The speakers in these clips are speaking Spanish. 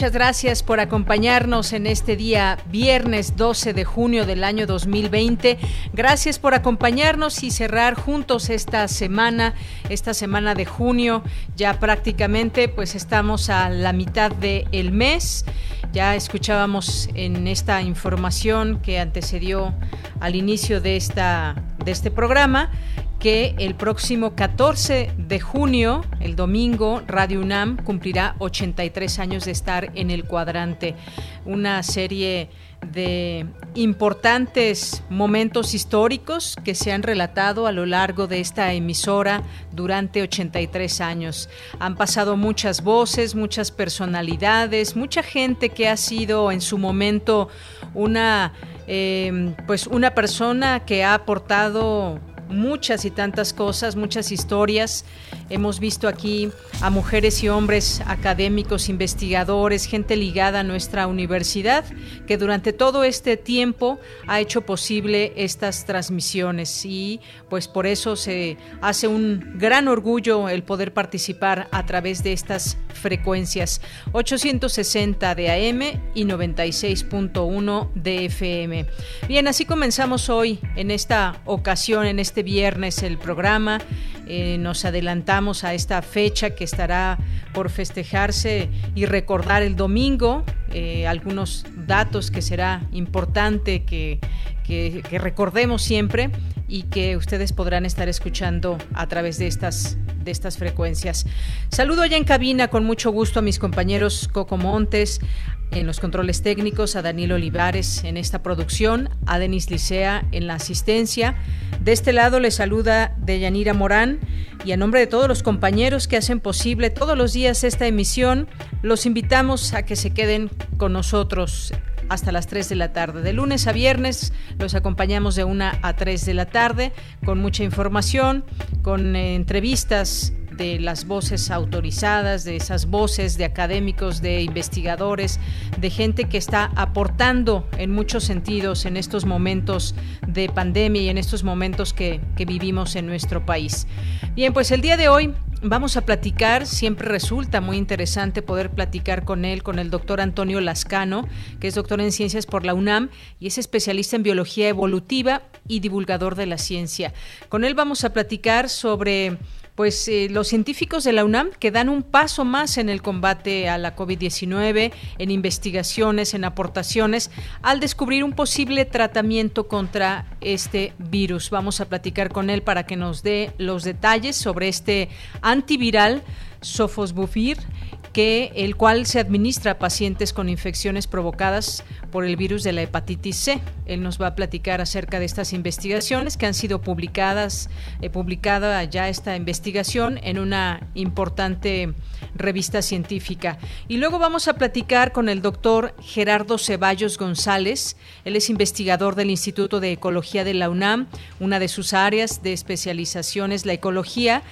Muchas gracias por acompañarnos en este día viernes 12 de junio del año 2020. Gracias por acompañarnos y cerrar juntos esta semana, esta semana de junio. Ya prácticamente pues estamos a la mitad del mes. Ya escuchábamos en esta información que antecedió al inicio de esta de este programa que el próximo 14 de junio, el domingo, Radio UNAM cumplirá 83 años de estar en el cuadrante. Una serie de importantes momentos históricos que se han relatado a lo largo de esta emisora durante 83 años. Han pasado muchas voces, muchas personalidades, mucha gente que ha sido en su momento una eh, pues una persona que ha aportado muchas y tantas cosas, muchas historias. Hemos visto aquí a mujeres y hombres académicos, investigadores, gente ligada a nuestra universidad, que durante todo este tiempo ha hecho posible estas transmisiones y pues por eso se hace un gran orgullo el poder participar a través de estas frecuencias 860 de AM y 96.1 de FM. Bien, así comenzamos hoy en esta ocasión, en este viernes el programa. Eh, nos adelantamos a esta fecha que estará por festejarse y recordar el domingo. Eh, algunos datos que será importante que, que, recordemos siempre y que ustedes podrán estar escuchando a través de estas de estas frecuencias. Saludo allá en cabina con mucho gusto a mis compañeros Coco Montes, en los controles técnicos, a Daniel Olivares en esta producción, a Denis Licea en la asistencia. De este lado le saluda Deyanira Morán y a nombre de todos los compañeros que hacen posible todos los días esta emisión, los invitamos a que se queden con nosotros hasta las 3 de la tarde. De lunes a viernes los acompañamos de 1 a 3 de la tarde con mucha información, con eh, entrevistas de las voces autorizadas, de esas voces de académicos, de investigadores, de gente que está aportando en muchos sentidos en estos momentos de pandemia y en estos momentos que, que vivimos en nuestro país. Bien, pues el día de hoy vamos a platicar, siempre resulta muy interesante poder platicar con él, con el doctor Antonio Lascano, que es doctor en ciencias por la UNAM y es especialista en biología evolutiva y divulgador de la ciencia. Con él vamos a platicar sobre pues eh, los científicos de la UNAM que dan un paso más en el combate a la COVID-19, en investigaciones, en aportaciones, al descubrir un posible tratamiento contra este virus. Vamos a platicar con él para que nos dé los detalles sobre este antiviral Sofosbuvir que el cual se administra a pacientes con infecciones provocadas por el virus de la hepatitis C. Él nos va a platicar acerca de estas investigaciones que han sido publicadas, eh, publicada ya esta investigación en una importante revista científica. Y luego vamos a platicar con el doctor Gerardo Ceballos González. Él es investigador del Instituto de Ecología de la UNAM. Una de sus áreas de especialización es la ecología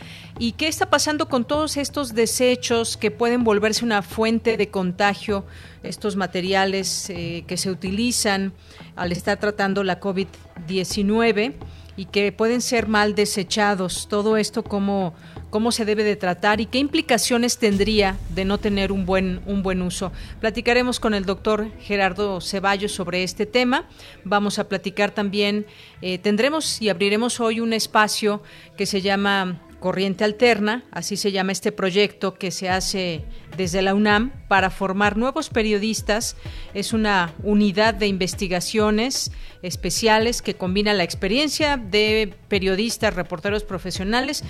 ¿Y qué está pasando con todos estos desechos que pueden volverse una fuente de contagio, estos materiales eh, que se utilizan al estar tratando la COVID-19 y que pueden ser mal desechados? Todo esto, ¿cómo, cómo se debe de tratar y qué implicaciones tendría de no tener un buen, un buen uso. Platicaremos con el doctor Gerardo Ceballos sobre este tema. Vamos a platicar también, eh, tendremos y abriremos hoy un espacio que se llama Corriente Alterna, así se llama este proyecto que se hace desde la UNAM para formar nuevos periodistas. Es una unidad de investigaciones especiales que combina la experiencia de periodistas, reporteros profesionales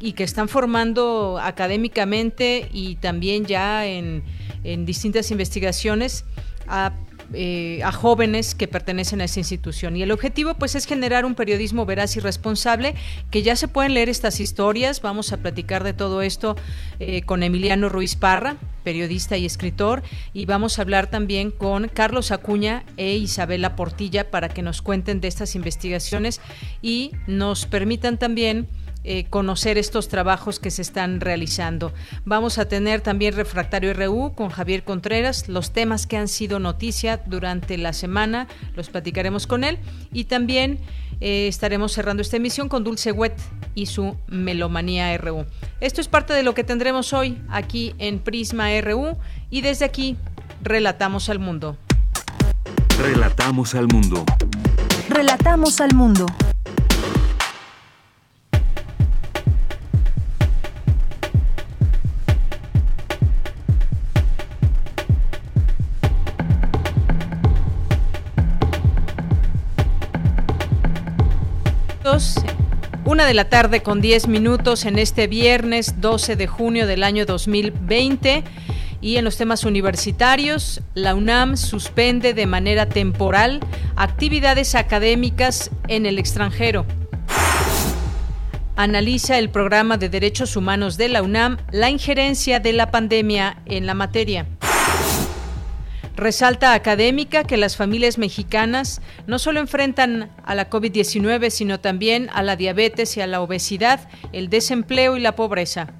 y que están formando académicamente y también ya en, en distintas investigaciones a eh, jóvenes que pertenecen a esa institución. Y el objetivo pues es generar un periodismo veraz y responsable, que ya se pueden leer estas historias. Vamos a platicar de todo esto eh, con Emiliano Ruiz Parra, periodista y escritor, y vamos a hablar también con Carlos Acuña e Isabela Portilla para que nos cuenten de estas investigaciones y nos permitan también eh, conocer estos trabajos que se están realizando. Vamos a tener también Refractario RU con Javier Contreras, los temas que han sido noticia durante la semana, los platicaremos con él y también eh, estaremos cerrando esta emisión con Dulce Wet y su Melomanía RU. Esto es parte de lo que tendremos hoy aquí en Prisma RU y desde aquí relatamos al mundo. Relatamos al mundo. Relatamos al mundo. Una de la tarde con 10 minutos en este viernes 12 de junio del año 2020. Y en los temas universitarios, la UNAM suspende de manera temporal actividades académicas en el extranjero. Analiza el programa de derechos humanos de la UNAM la injerencia de la pandemia en la materia. Resalta académica que las familias mexicanas no solo enfrentan a la COVID-19, sino también a la diabetes y a la obesidad, el desempleo y la pobreza.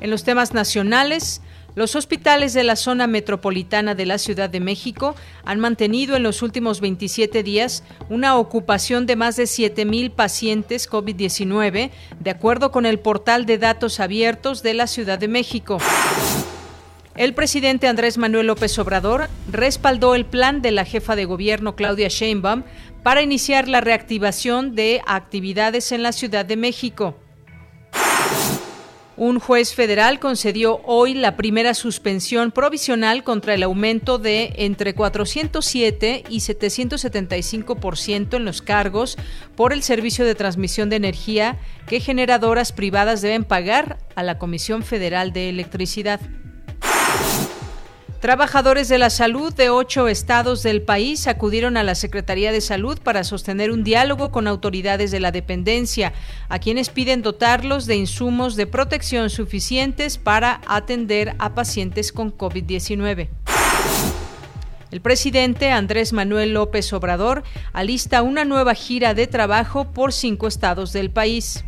En los temas nacionales, los hospitales de la zona metropolitana de la Ciudad de México han mantenido en los últimos 27 días una ocupación de más de 7.000 pacientes COVID-19, de acuerdo con el portal de datos abiertos de la Ciudad de México. El presidente Andrés Manuel López Obrador respaldó el plan de la jefa de gobierno Claudia Sheinbaum para iniciar la reactivación de actividades en la Ciudad de México. Un juez federal concedió hoy la primera suspensión provisional contra el aumento de entre 407 y 775% en los cargos por el servicio de transmisión de energía que generadoras privadas deben pagar a la Comisión Federal de Electricidad. Trabajadores de la salud de ocho estados del país acudieron a la Secretaría de Salud para sostener un diálogo con autoridades de la dependencia, a quienes piden dotarlos de insumos de protección suficientes para atender a pacientes con COVID-19. El presidente Andrés Manuel López Obrador alista una nueva gira de trabajo por cinco estados del país.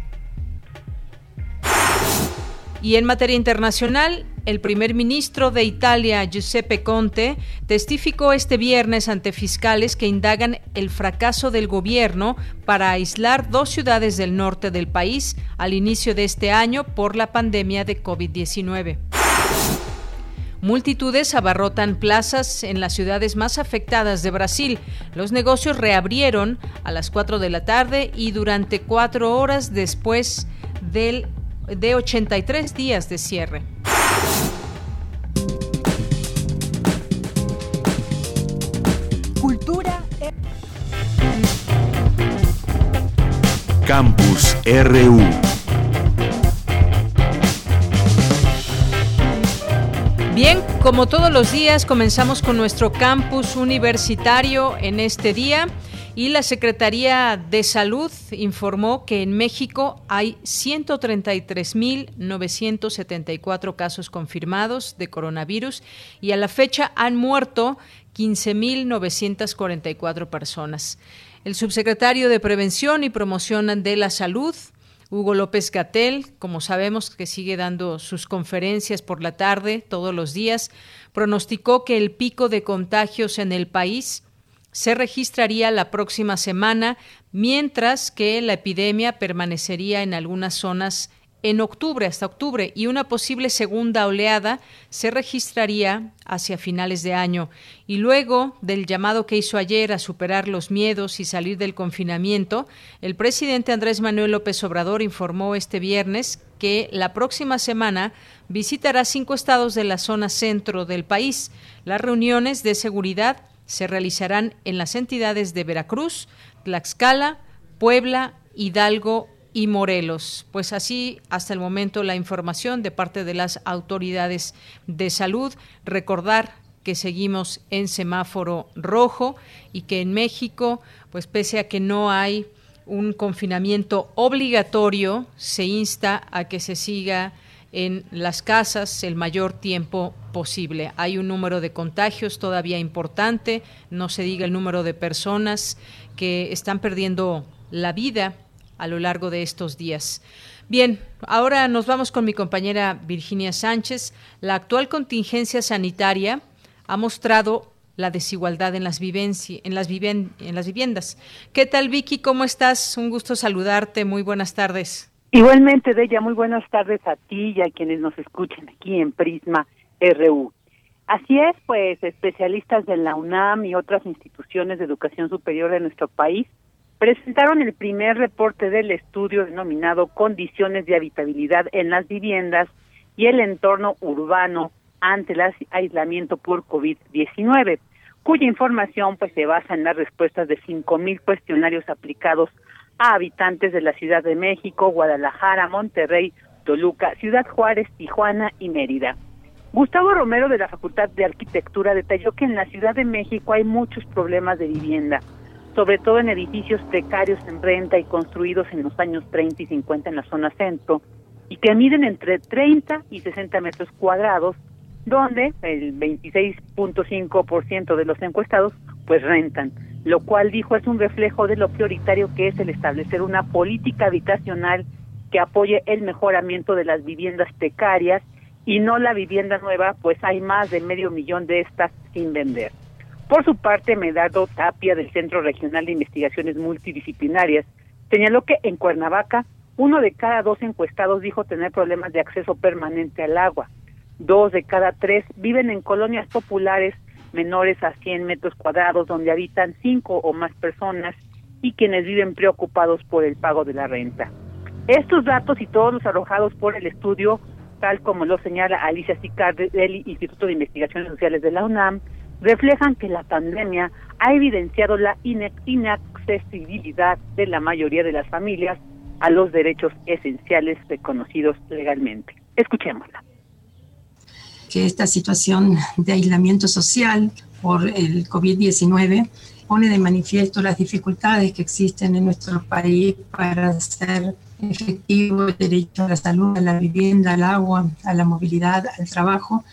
Y en materia internacional, el primer ministro de Italia, Giuseppe Conte, testificó este viernes ante fiscales que indagan el fracaso del gobierno para aislar dos ciudades del norte del país al inicio de este año por la pandemia de COVID-19. Multitudes abarrotan plazas en las ciudades más afectadas de Brasil. Los negocios reabrieron a las 4 de la tarde y durante cuatro horas después del de 83 días de cierre. Campus RU. Bien, como todos los días, comenzamos con nuestro campus universitario en este día. Y la Secretaría de Salud informó que en México hay 133.974 casos confirmados de coronavirus y a la fecha han muerto 15.944 personas. El subsecretario de Prevención y Promoción de la Salud, Hugo López Gatel, como sabemos que sigue dando sus conferencias por la tarde todos los días, pronosticó que el pico de contagios en el país se registraría la próxima semana, mientras que la epidemia permanecería en algunas zonas en octubre, hasta octubre, y una posible segunda oleada se registraría hacia finales de año. Y luego del llamado que hizo ayer a superar los miedos y salir del confinamiento, el presidente Andrés Manuel López Obrador informó este viernes que la próxima semana visitará cinco estados de la zona centro del país. Las reuniones de seguridad se realizarán en las entidades de Veracruz, Tlaxcala, Puebla, Hidalgo y Morelos. Pues así, hasta el momento, la información de parte de las autoridades de salud. Recordar que seguimos en semáforo rojo y que en México, pues pese a que no hay un confinamiento obligatorio, se insta a que se siga en las casas el mayor tiempo posible. Hay un número de contagios todavía importante, no se diga el número de personas que están perdiendo la vida a lo largo de estos días. Bien, ahora nos vamos con mi compañera Virginia Sánchez. La actual contingencia sanitaria ha mostrado la desigualdad en las, en, las en las viviendas. ¿Qué tal, Vicky? ¿Cómo estás? Un gusto saludarte. Muy buenas tardes. Igualmente, Deya, muy buenas tardes a ti y a quienes nos escuchan aquí en Prisma RU. Así es, pues especialistas de la UNAM y otras instituciones de educación superior de nuestro país presentaron el primer reporte del estudio denominado Condiciones de habitabilidad en las viviendas y el entorno urbano ante el aislamiento por COVID-19, cuya información pues se basa en las respuestas de 5.000 cuestionarios aplicados a habitantes de la Ciudad de México, Guadalajara, Monterrey, Toluca, Ciudad Juárez, Tijuana y Mérida. Gustavo Romero de la Facultad de Arquitectura detalló que en la Ciudad de México hay muchos problemas de vivienda, sobre todo en edificios precarios en renta y construidos en los años 30 y 50 en la zona centro, y que miden entre 30 y 60 metros cuadrados donde el 26.5% de los encuestados pues rentan, lo cual dijo es un reflejo de lo prioritario que es el establecer una política habitacional que apoye el mejoramiento de las viviendas precarias y no la vivienda nueva, pues hay más de medio millón de estas sin vender. Por su parte, Medardo Tapia del Centro Regional de Investigaciones Multidisciplinarias señaló que en Cuernavaca uno de cada dos encuestados dijo tener problemas de acceso permanente al agua, dos de cada tres viven en colonias populares menores a 100 metros cuadrados donde habitan cinco o más personas y quienes viven preocupados por el pago de la renta. Estos datos y todos los arrojados por el estudio, tal como lo señala Alicia Sicar del Instituto de Investigaciones Sociales de la UNAM, reflejan que la pandemia ha evidenciado la inaccesibilidad de la mayoría de las familias a los derechos esenciales reconocidos legalmente. Escuchémosla que esta situación de aislamiento social por el COVID-19 pone de manifiesto las dificultades que existen en nuestro país para hacer efectivo el derecho a la salud, a la vivienda, al agua, a la movilidad, al trabajo,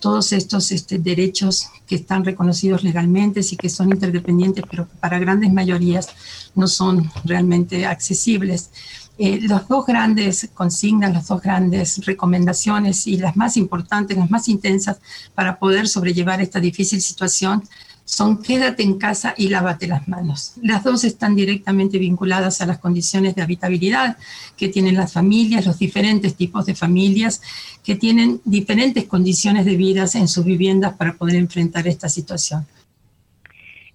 todos estos este, derechos que están reconocidos legalmente y que son interdependientes, pero para grandes mayorías no son realmente accesibles. Eh, las dos grandes consignas, las dos grandes recomendaciones y las más importantes, las más intensas para poder sobrellevar esta difícil situación son quédate en casa y lávate las manos. Las dos están directamente vinculadas a las condiciones de habitabilidad que tienen las familias, los diferentes tipos de familias que tienen diferentes condiciones de vida en sus viviendas para poder enfrentar esta situación.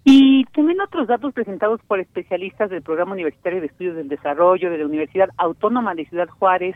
Y también otros datos presentados por especialistas del Programa Universitario de Estudios del Desarrollo de la Universidad Autónoma de Ciudad Juárez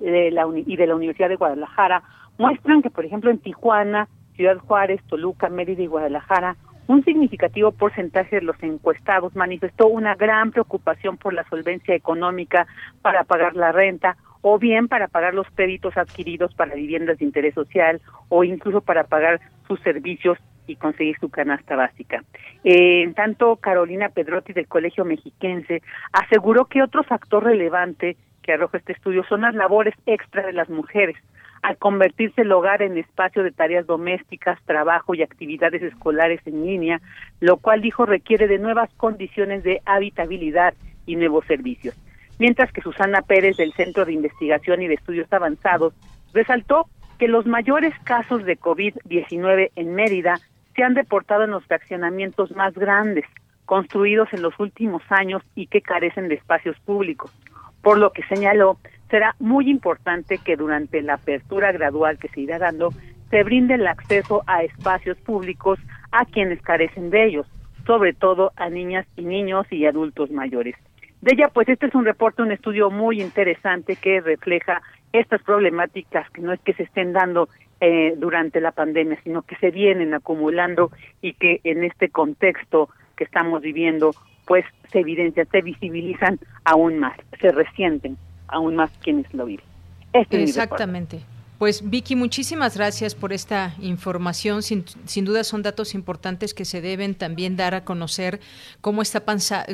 de la y de la Universidad de Guadalajara muestran que, por ejemplo, en Tijuana, Ciudad Juárez, Toluca, Mérida y Guadalajara, un significativo porcentaje de los encuestados manifestó una gran preocupación por la solvencia económica para pagar la renta o bien para pagar los créditos adquiridos para viviendas de interés social o incluso para pagar sus servicios y conseguir su canasta básica. Eh, en tanto, Carolina Pedrotti del Colegio Mexiquense aseguró que otro factor relevante que arroja este estudio son las labores extra de las mujeres, al convertirse el hogar en espacio de tareas domésticas, trabajo y actividades escolares en línea, lo cual dijo requiere de nuevas condiciones de habitabilidad y nuevos servicios. Mientras que Susana Pérez del Centro de Investigación y de Estudios Avanzados resaltó que los mayores casos de COVID-19 en Mérida se han deportado en los fraccionamientos más grandes, construidos en los últimos años y que carecen de espacios públicos. Por lo que señaló, será muy importante que durante la apertura gradual que se irá dando, se brinde el acceso a espacios públicos a quienes carecen de ellos, sobre todo a niñas y niños y adultos mayores. De ella, pues este es un reporte, un estudio muy interesante que refleja estas problemáticas que no es que se estén dando eh, durante la pandemia, sino que se vienen acumulando y que en este contexto que estamos viviendo, pues se evidencian, se visibilizan aún más, se resienten aún más quienes lo viven. Este Exactamente. Pues Vicky, muchísimas gracias por esta información. Sin, duda son datos importantes que se deben también dar a conocer cómo está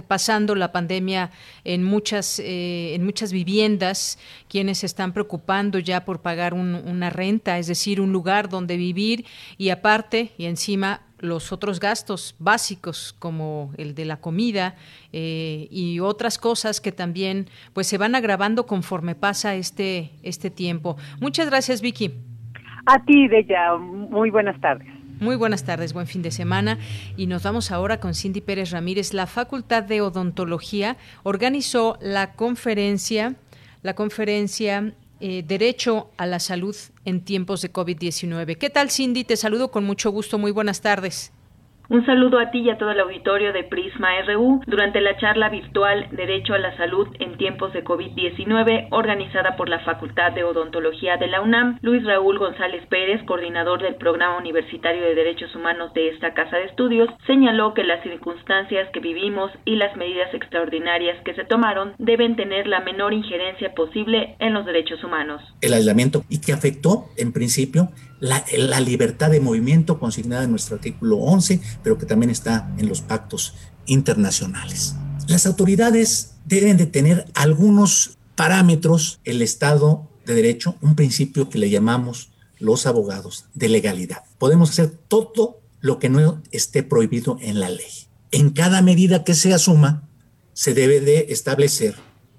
pasando la pandemia en muchas, eh, en muchas viviendas, quienes se están preocupando ya por pagar una renta, es decir, un lugar donde vivir y aparte y encima los otros gastos básicos como el de la comida eh, y otras cosas que también pues se van agravando conforme pasa este este tiempo. Muchas gracias Vicky. A ti, Bella. Muy buenas tardes. Muy buenas tardes, buen fin de semana. Y nos vamos ahora con Cindy Pérez Ramírez. La Facultad de Odontología organizó la conferencia, la conferencia eh, derecho a la salud en tiempos de COVID-19. ¿Qué tal, Cindy? Te saludo con mucho gusto. Muy buenas tardes. Un saludo a ti y a todo el auditorio de Prisma RU durante la charla virtual Derecho a la Salud en tiempos de COVID-19 organizada por la Facultad de Odontología de la UNAM. Luis Raúl González Pérez, coordinador del Programa Universitario de Derechos Humanos de esta Casa de Estudios, señaló que las circunstancias que vivimos y las medidas extraordinarias que se tomaron deben tener la menor injerencia posible en los derechos humanos. El aislamiento y que afectó en principio la, libertad de movimiento consignada en nuestro artículo 11, pero que también está en los pactos internacionales. Las autoridades deben de tener algunos parámetros, el Estado de Derecho, un principio que le llamamos los abogados de legalidad. Podemos hacer todo lo que no esté prohibido en la ley. En cada medida que se asuma, se debe de establecer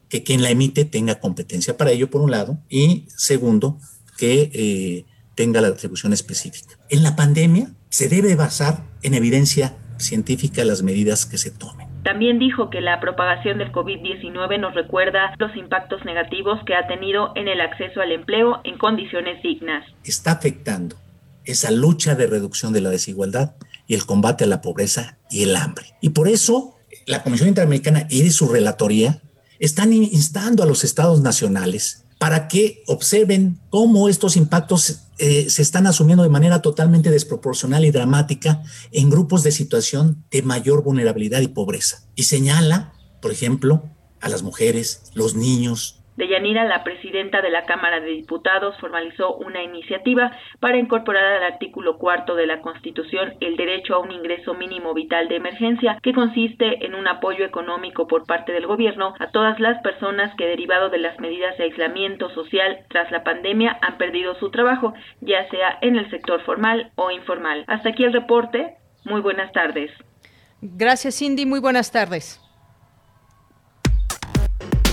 que quien la emite tenga competencia para ello, por un lado, y segundo, que eh, tenga la atribución específica. En la pandemia se debe basar en evidencia científica las medidas que se tomen. También dijo que la propagación del COVID-19 nos recuerda los impactos negativos que ha tenido en el acceso al empleo en condiciones dignas. Está afectando esa lucha de reducción de la desigualdad y el combate a la pobreza y el hambre. Y por eso la Comisión Interamericana y su relatoría están instando a los estados nacionales para que observen cómo estos impactos eh, se están asumiendo de manera totalmente desproporcional y dramática en grupos de situación de mayor vulnerabilidad y pobreza. Y señala, por ejemplo, a las mujeres, los niños, Deyanira, la presidenta de la Cámara de Diputados, formalizó una iniciativa para incorporar al artículo cuarto de la Constitución el derecho a un ingreso mínimo vital de emergencia, que consiste en un apoyo económico por parte del gobierno a todas las personas que, derivado de las medidas de aislamiento social tras la pandemia, han perdido su trabajo, ya sea en el sector formal o informal. Hasta aquí el reporte. Muy buenas tardes. Gracias, Cindy. Muy buenas tardes.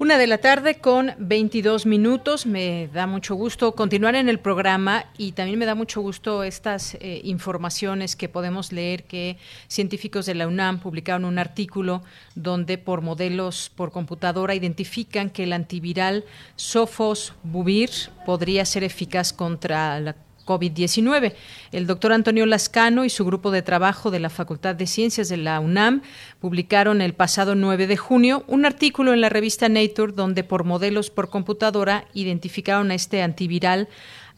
Una de la tarde con 22 minutos. Me da mucho gusto continuar en el programa y también me da mucho gusto estas eh, informaciones que podemos leer que científicos de la UNAM publicaron un artículo donde por modelos por computadora identifican que el antiviral Sofosbuvir podría ser eficaz contra la COVID-19. El doctor Antonio Lascano y su grupo de trabajo de la Facultad de Ciencias de la UNAM publicaron el pasado 9 de junio un artículo en la revista Nature donde por modelos por computadora identificaron a este antiviral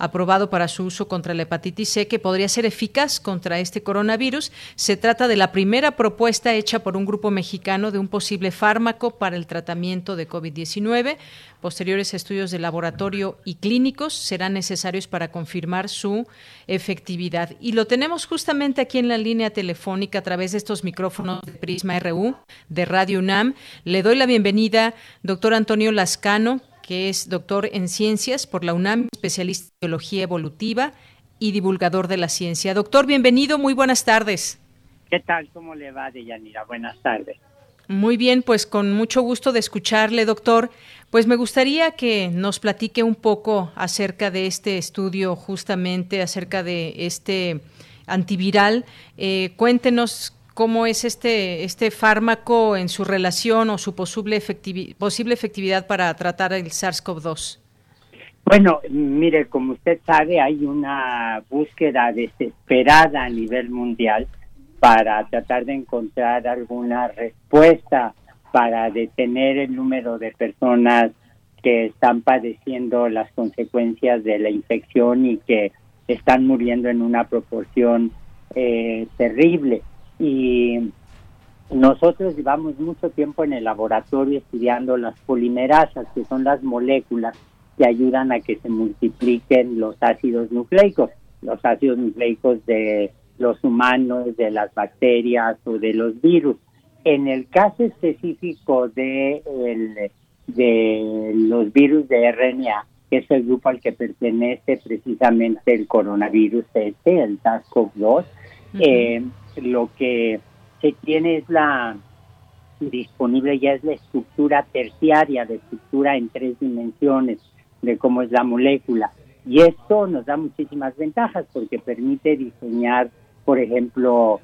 aprobado para su uso contra la hepatitis C, que podría ser eficaz contra este coronavirus. Se trata de la primera propuesta hecha por un grupo mexicano de un posible fármaco para el tratamiento de COVID-19. Posteriores estudios de laboratorio y clínicos serán necesarios para confirmar su efectividad. Y lo tenemos justamente aquí en la línea telefónica a través de estos micrófonos de Prisma RU de Radio UNAM. Le doy la bienvenida, doctor Antonio Lascano, que es doctor en ciencias por la UNAM, especialista en biología evolutiva y divulgador de la ciencia. Doctor, bienvenido, muy buenas tardes. ¿Qué tal? ¿Cómo le va, Deyanira? Buenas tardes. Muy bien, pues con mucho gusto de escucharle, doctor. Pues me gustaría que nos platique un poco acerca de este estudio, justamente acerca de este antiviral. Eh, cuéntenos cómo es este, este fármaco en su relación o su posible, efectividad, posible efectividad para tratar el SARS-CoV-2. Bueno, mire, como usted sabe, hay una búsqueda desesperada a nivel mundial para tratar de encontrar alguna respuesta para detener el número de personas que están padeciendo las consecuencias de la infección y que están muriendo en una proporción eh, terrible. Y nosotros llevamos mucho tiempo en el laboratorio estudiando las polimerasas, que son las moléculas que ayudan a que se multipliquen los ácidos nucleicos, los ácidos nucleicos de los humanos, de las bacterias o de los virus. En el caso específico de, de los virus de RNA, que es el grupo al que pertenece precisamente el coronavirus este, el SARS-CoV-2, eh, lo que se tiene es la disponible ya es la estructura terciaria, de estructura en tres dimensiones de cómo es la molécula. Y esto nos da muchísimas ventajas porque permite diseñar, por ejemplo,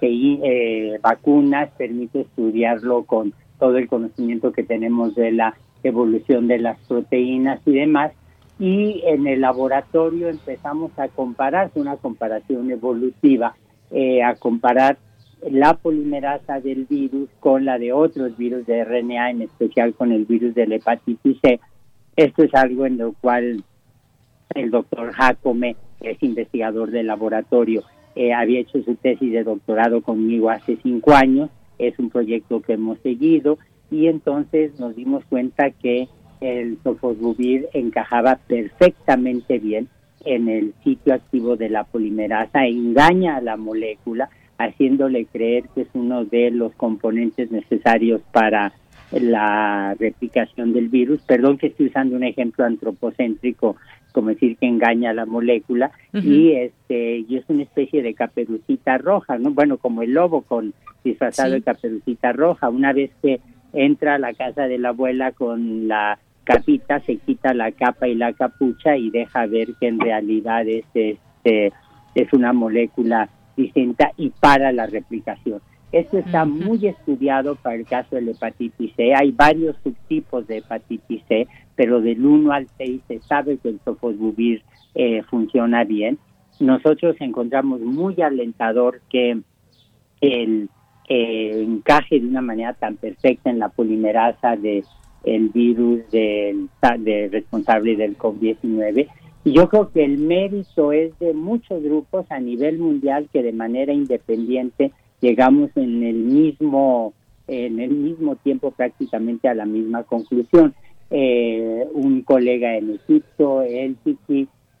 eh, vacunas, permite estudiarlo con todo el conocimiento que tenemos de la evolución de las proteínas y demás. Y en el laboratorio empezamos a comparar, una comparación evolutiva, eh, a comparar la polimerasa del virus con la de otros virus de RNA, en especial con el virus de la hepatitis C, esto es algo en lo cual el doctor Jacome, que es investigador del laboratorio, eh, había hecho su tesis de doctorado conmigo hace cinco años. Es un proyecto que hemos seguido y entonces nos dimos cuenta que el sofosbuvir encajaba perfectamente bien en el sitio activo de la polimerasa, engaña a la molécula, haciéndole creer que es uno de los componentes necesarios para la replicación del virus. Perdón que estoy usando un ejemplo antropocéntrico, como decir que engaña a la molécula, y este y es una especie de caperucita roja, ¿no? Bueno, como el lobo con disfrazado de caperucita roja. Una vez que entra a la casa de la abuela con la capita, se quita la capa y la capucha y deja ver que en realidad es, este, es una molécula distinta y para la replicación. Esto está muy estudiado para el caso de la hepatitis C. Hay varios subtipos de hepatitis C, pero del 1 al 6 se sabe que el sofosbuvir eh, funciona bien. Nosotros encontramos muy alentador que el eh, encaje de una manera tan perfecta en la polimerasa de el virus del, de responsable del COVID-19. Y yo creo que el mérito es de muchos grupos a nivel mundial que de manera independiente llegamos en el mismo en el mismo tiempo prácticamente a la misma conclusión. Eh, un colega en Egipto, el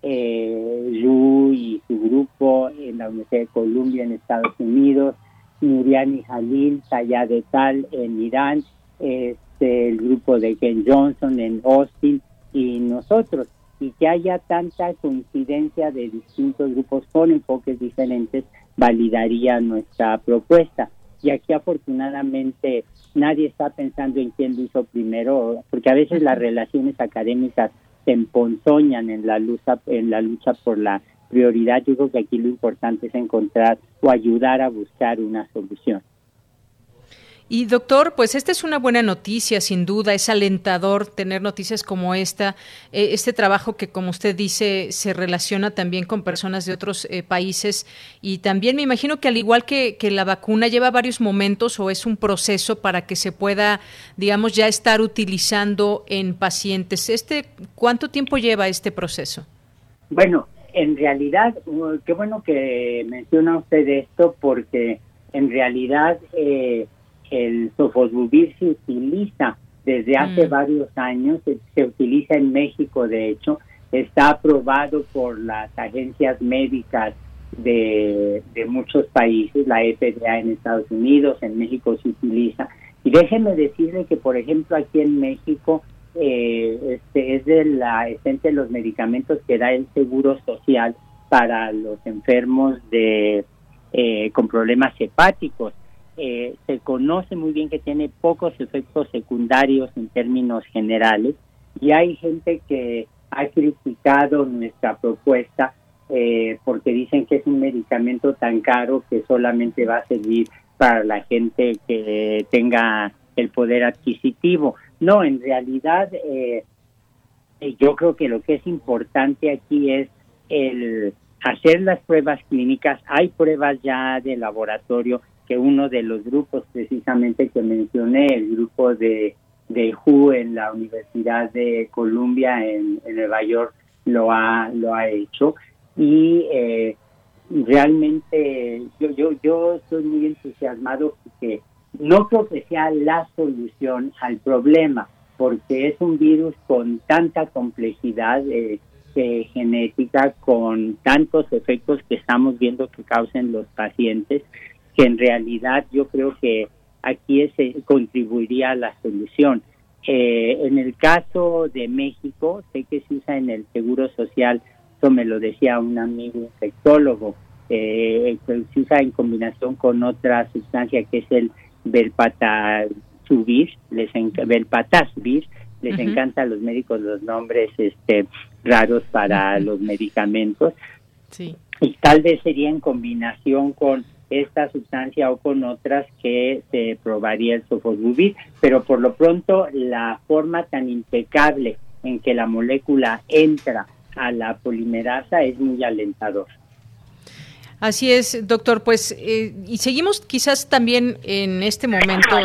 eh, Yu y su grupo en la Universidad de Columbia en Estados Unidos, Nuriani Jalil, Sayad Tal en Irán, este, el grupo de Ken Johnson en Austin y nosotros. Y que haya tanta coincidencia de distintos grupos con enfoques diferentes validaría nuestra propuesta. Y aquí afortunadamente nadie está pensando en quién lo hizo primero, porque a veces las relaciones académicas se emponzoñan en la lucha, en la lucha por la prioridad. Yo creo que aquí lo importante es encontrar o ayudar a buscar una solución. Y doctor, pues esta es una buena noticia, sin duda, es alentador tener noticias como esta, eh, este trabajo que, como usted dice, se relaciona también con personas de otros eh, países y también me imagino que al igual que, la vacuna lleva varios momentos o es un proceso para que se pueda, digamos, ya estar utilizando en pacientes. Este, ¿Cuánto tiempo lleva este proceso? Bueno, en realidad, uh, qué bueno que menciona usted esto porque en realidad... Eh, el sofosbuvir se utiliza desde hace mm. varios años, se, utiliza en México, de hecho, está aprobado por las agencias médicas de, muchos países, la FDA en Estados Unidos, en México se utiliza. Y déjeme decirle que, por ejemplo, aquí en México eh, este es de la esencia de los medicamentos que da el Seguro Social para los enfermos de eh, con problemas hepáticos. Eh, se conoce muy bien que tiene pocos efectos secundarios en términos generales y hay gente que ha criticado nuestra propuesta eh, porque dicen que es un medicamento tan caro que solamente va a servir para la gente que tenga el poder adquisitivo. No, en realidad eh, eh, yo creo que lo que es importante aquí es el hacer las pruebas clínicas. Hay pruebas ya de laboratorio que uno de los grupos precisamente que mencioné, el grupo de, de WHO en la Universidad de Columbia en, Nueva York, lo ha, lo ha hecho. Y eh, realmente yo, yo, yo estoy muy entusiasmado porque no creo que sea la solución al problema, porque es un virus con tanta complejidad eh, genética, con tantos efectos que estamos viendo que causen los pacientes, que en realidad yo creo que aquí ese contribuiría a la solución. Eh, en el caso de México, sé que se usa en el Seguro Social, eso me lo decía un amigo infectólogo, eh, se usa en combinación con otra sustancia que es el les Belpatasvir, les encanta a los médicos los nombres este raros para los medicamentos. Sí. Y tal vez sería en combinación con esta sustancia o con otras que se probaría el sofosbuvir, pero por lo pronto la forma tan impecable en que la molécula entra a la polimerasa es muy alentador. Así es, doctor. Pues, eh, y seguimos quizás también en este momento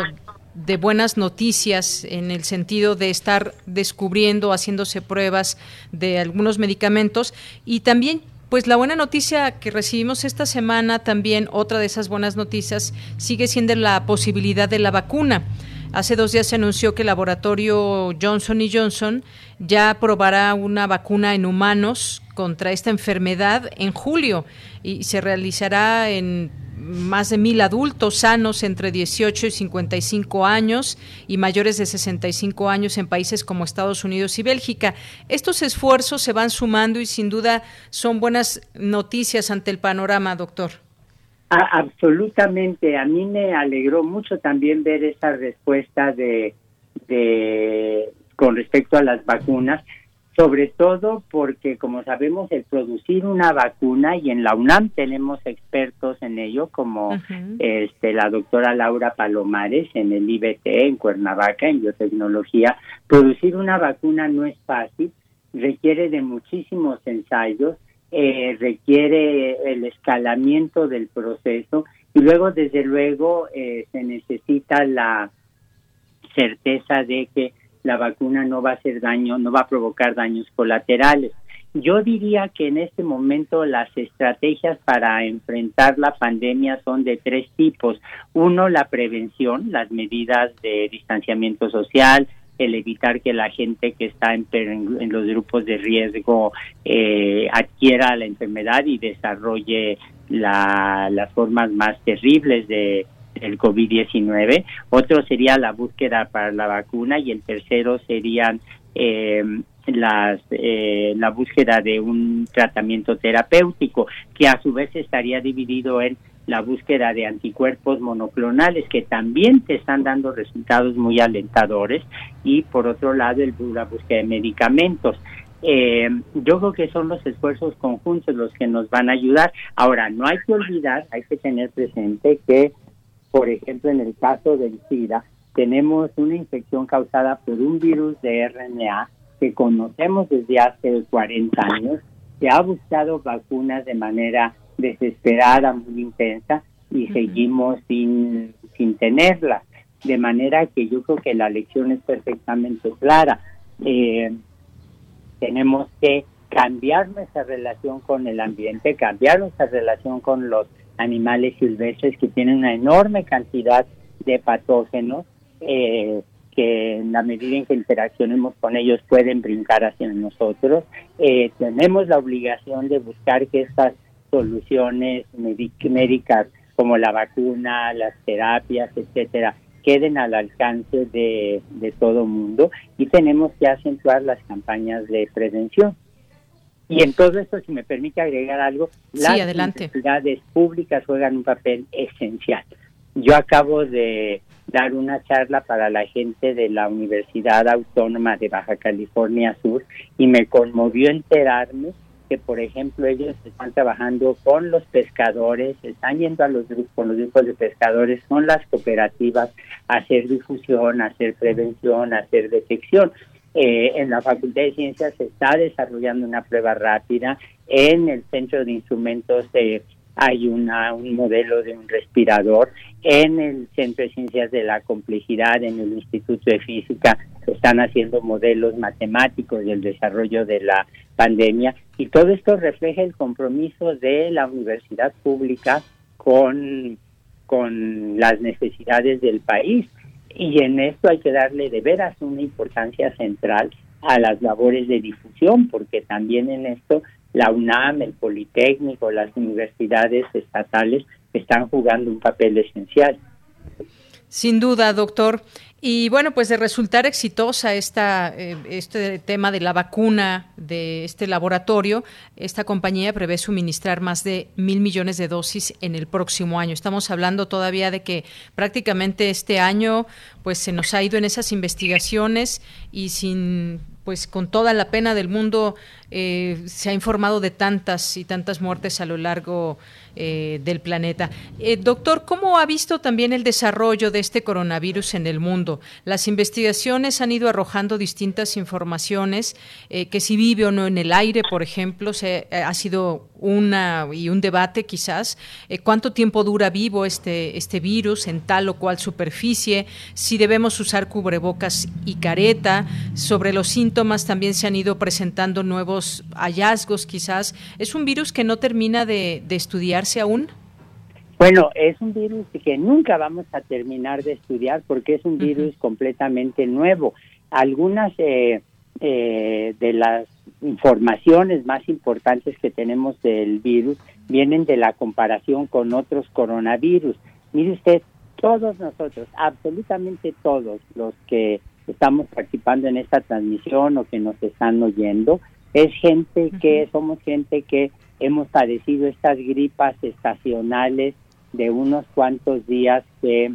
de buenas noticias en el sentido de estar descubriendo, haciéndose pruebas de algunos medicamentos y también pues la buena noticia que recibimos esta semana también, otra de esas buenas noticias, sigue siendo la posibilidad de la vacuna. Hace dos días se anunció que el laboratorio Johnson Johnson ya probará una vacuna en humanos contra esta enfermedad en julio y se realizará en más de mil adultos sanos entre 18 y 55 años y mayores de 65 años en países como Estados Unidos y Bélgica. Estos esfuerzos se van sumando y sin duda son buenas noticias ante el panorama, doctor. absolutamente. A mí me alegró mucho también ver esa respuesta de, de con respecto a las vacunas sobre todo porque, como sabemos, el producir una vacuna, y en la UNAM tenemos expertos en ello, como este, la doctora Laura Palomares en el IBT, en Cuernavaca, en biotecnología, producir una vacuna no es fácil, requiere de muchísimos ensayos, eh, requiere el escalamiento del proceso y luego, desde luego, eh, se necesita la certeza de que la vacuna no va a hacer daño, no va a provocar daños colaterales. Yo diría que en este momento las estrategias para enfrentar la pandemia son de tres tipos. Uno, la prevención, las medidas de distanciamiento social, el evitar que la gente que está en, los grupos de riesgo eh, adquiera la enfermedad y desarrolle las formas más terribles de, el COVID-19, otro sería la búsqueda para la vacuna y el tercero serían eh, las, eh, la búsqueda de un tratamiento terapéutico, que a su vez estaría dividido en la búsqueda de anticuerpos monoclonales que también te están dando resultados muy alentadores y por otro lado el, la búsqueda de medicamentos. Eh, yo creo que son los esfuerzos conjuntos los que nos van a ayudar. Ahora, no hay que olvidar, hay que tener presente que por ejemplo, en el caso del SIDA, tenemos una infección causada por un virus de RNA que conocemos desde hace 40 años, se ha buscado vacunas de manera desesperada, muy intensa, y seguimos sin, sin tenerlas. De manera que yo creo que la lección es perfectamente clara. Eh, tenemos que cambiar nuestra relación con el ambiente, cambiar nuestra relación con los animales silvestres que tienen una enorme cantidad de patógenos eh, que en la medida en que interaccionemos con ellos pueden brincar hacia nosotros. Eh, tenemos la obligación de buscar que estas soluciones médicas como la vacuna, las terapias, etcétera, queden al alcance de, de todo mundo y tenemos que acentuar las campañas de prevención. Y en todo esto, si me permite agregar algo, las universidades públicas juegan un papel esencial. Yo acabo de dar una charla para la gente de la Universidad Autónoma de Baja California Sur y me conmovió enterarme que, por ejemplo, ellos están trabajando con los pescadores, están yendo a los grupos, con los grupos de pescadores, con las cooperativas, a hacer difusión, a hacer prevención, a hacer detección Eh, en la Facultad de Ciencias se está desarrollando una prueba rápida. En el Centro de Instrumentos hay una, un modelo de un respirador. En el Centro de Ciencias de la Complejidad, en el Instituto de Física, se están haciendo modelos matemáticos del desarrollo de la pandemia. Y todo esto refleja el compromiso de la universidad pública con, con las necesidades del país. Y en esto hay que darle de veras una importancia central a las labores de difusión, porque también en esto la UNAM, el Politécnico, las universidades estatales están jugando un papel esencial. Sin duda, doctor. Y bueno, pues de resultar exitosa esta, eh, este tema de la vacuna de este laboratorio, esta compañía prevé suministrar más de mil millones de dosis en el próximo año. Estamos hablando todavía de que prácticamente este año pues se nos ha ido en esas investigaciones y sin pues con toda la pena del mundo eh, se ha informado de tantas y tantas muertes a lo largo eh, del planeta. Eh, doctor, ¿cómo ha visto también el desarrollo de este coronavirus en el mundo? Las investigaciones han ido arrojando distintas informaciones, que si vive o no en el aire, por ejemplo, se, ha sido una y un debate quizás, cuánto tiempo dura vivo este, este virus en tal o cual superficie, si debemos usar cubrebocas y careta, sobre los síntomas también se han ido presentando nuevos hallazgos quizás. ¿Es un virus que no termina de, estudiarse aún? Bueno, es un virus que nunca vamos a terminar de estudiar porque es un virus completamente nuevo. Algunas eh, eh, de las informaciones más importantes que tenemos del virus vienen de la comparación con otros coronavirus. Mire usted, todos nosotros, absolutamente todos los que estamos participando en esta transmisión o que nos están oyendo, es gente que, somos gente que hemos padecido estas gripas estacionales de unos cuantos días que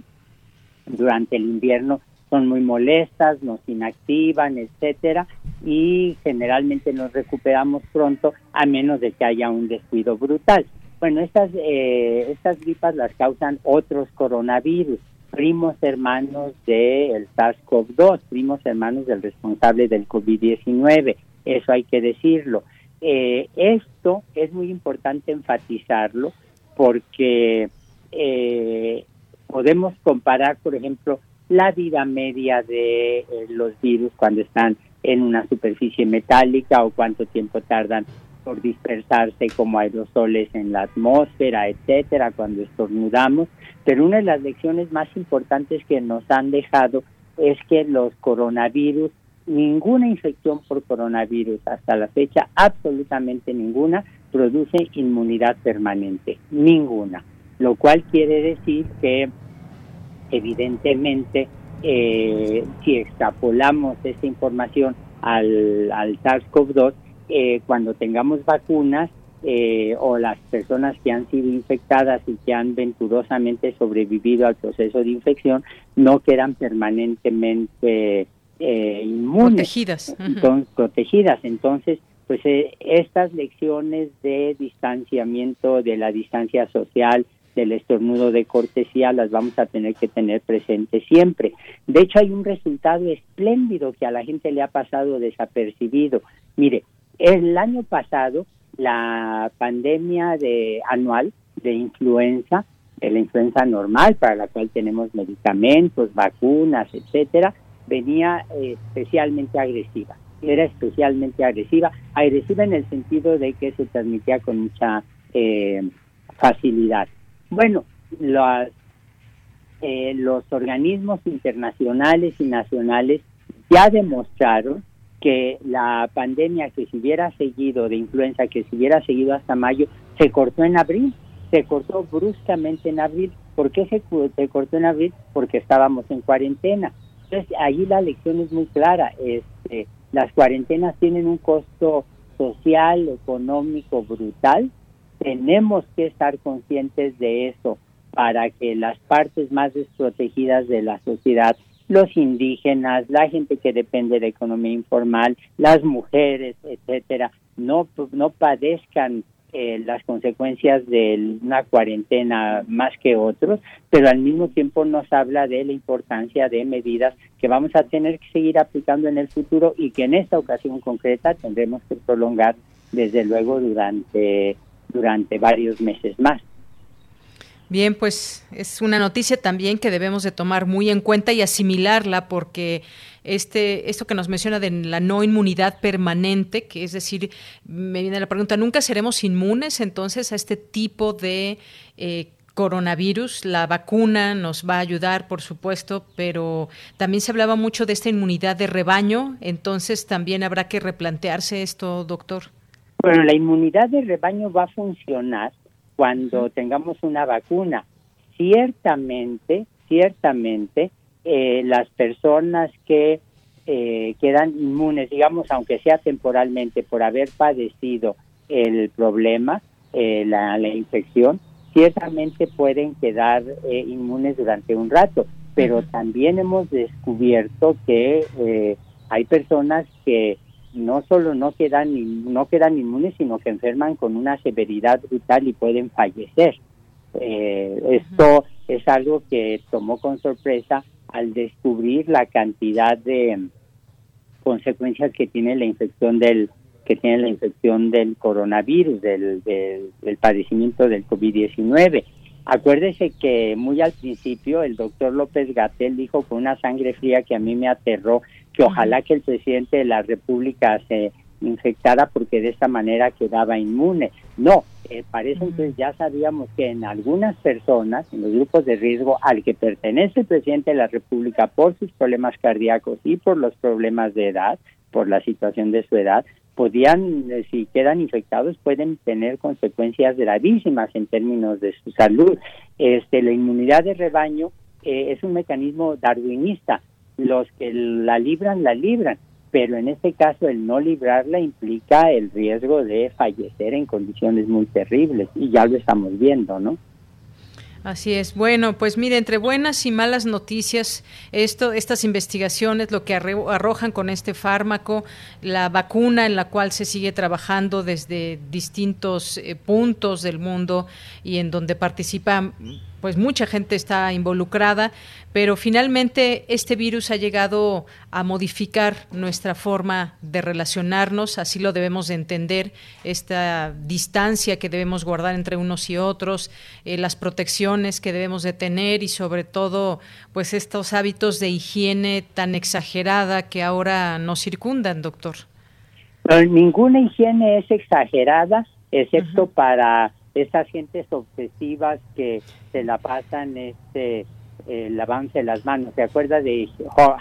durante el invierno son muy molestas, nos inactivan, etcétera, y generalmente nos recuperamos pronto a menos de que haya un descuido brutal. Bueno, estas eh, estas gripas las causan otros coronavirus, primos hermanos del SARS-CoV-2, primos hermanos del responsable del COVID-19 eso hay que decirlo. Eh, esto es muy importante enfatizarlo porque eh, podemos comparar, por ejemplo, la vida media de eh, los virus cuando están en una superficie metálica o cuánto tiempo tardan por dispersarse como aerosoles en la atmósfera, etcétera, cuando estornudamos. Pero una de las lecciones más importantes que nos han dejado es que los coronavirus ninguna infección por coronavirus hasta la fecha, absolutamente ninguna, produce inmunidad permanente, ninguna. Lo cual quiere decir que evidentemente eh, si extrapolamos esta información al, al SARS-CoV-2, eh, cuando tengamos vacunas eh, o las personas que han sido infectadas y que han venturosamente sobrevivido al proceso de infección no quedan permanentemente eh, inmunes. Protegidas. Entonces, protegidas. Entonces, pues eh, estas lecciones de distanciamiento, de la distancia social, del estornudo de cortesía, las vamos a tener que tener presentes siempre. De hecho, hay un resultado espléndido que a la gente le ha pasado desapercibido. Mire, el año pasado, la pandemia de anual de influenza, de la influenza normal, para la cual tenemos medicamentos, vacunas, etcétera, venía eh, especialmente agresiva. Era especialmente agresiva, agresiva en el sentido de que se transmitía con mucha eh, facilidad. Bueno, los, eh, los organismos internacionales y nacionales ya demostraron que la pandemia que se hubiera seguido de influenza, que se hubiera seguido hasta mayo, se cortó en abril, se cortó bruscamente en abril. ¿Por qué se cortó en abril? Porque estábamos en cuarentena. Entonces, ahí la lección es muy clara. Este, las cuarentenas tienen un costo social, económico brutal. Tenemos que estar conscientes de eso para que las partes más desprotegidas de la sociedad, los indígenas, la gente que depende de economía informal, las mujeres, etcétera, no, no padezcan eh, las consecuencias de una cuarentena más que otros, pero al mismo tiempo nos habla de la importancia de medidas que vamos a tener que seguir aplicando en el futuro y que en esta ocasión concreta tendremos que prolongar desde luego durante durante varios meses más. Bien, pues es una noticia también que debemos de tomar muy en cuenta y asimilarla porque este esto que nos menciona de la no inmunidad permanente, que es decir, me viene la pregunta, ¿nunca seremos inmunes entonces a este tipo de eh, coronavirus. La vacuna nos va a ayudar, por supuesto, pero también se hablaba mucho de esta inmunidad de rebaño, entonces también habrá que replantearse esto, doctor. Bueno, la inmunidad de rebaño va a funcionar cuando tengamos una vacuna. Ciertamente, ciertamente, eh, las personas que eh, quedan inmunes, digamos, aunque sea temporalmente por haber padecido el problema, eh, la, infección, ciertamente pueden quedar inmunes durante un rato, pero también hemos descubierto que hay personas que no solo no quedan no quedan inmunes, sino que enferman con una severidad brutal y pueden fallecer. Eh, esto es algo que tomó con sorpresa al descubrir la cantidad de consecuencias que tiene la infección del que tiene la infección del coronavirus, del, del, del padecimiento del COVID-19. Acuérdese que muy al principio el doctor López Gatel dijo con una sangre fría que a mí me aterró que ojalá que el presidente de la República se infectara porque de esta manera quedaba inmune. No, eh, parece entonces ya sabíamos que en algunas personas, en los grupos de riesgo al que pertenece el presidente de la República por sus problemas cardíacos y por los problemas de edad, por la situación de su edad, podían, eh, si quedan infectados, pueden tener consecuencias gravísimas en términos de su salud. Este, la inmunidad de rebaño eh, es un mecanismo darwinista. Los que la libran, la libran, pero en este caso el no librarla implica el riesgo de fallecer en condiciones muy terribles y ya lo estamos viendo, ¿no? Así es. Bueno, pues mire, entre buenas y malas noticias, esto, estas investigaciones, lo que arrojan con este fármaco, la vacuna en la cual se sigue trabajando desde distintos eh, puntos del mundo y en donde participa pues mucha gente está involucrada, pero finalmente este virus ha llegado a modificar nuestra forma de relacionarnos, así lo debemos de entender, esta distancia que debemos guardar entre unos y otros, eh, las protecciones que debemos de tener y sobre todo pues estos hábitos de higiene tan exagerada que ahora nos circundan, doctor. ninguna higiene es exagerada, excepto para esas gentes obsesivas que se la pasan este el avance de las manos. ¿Se acuerda de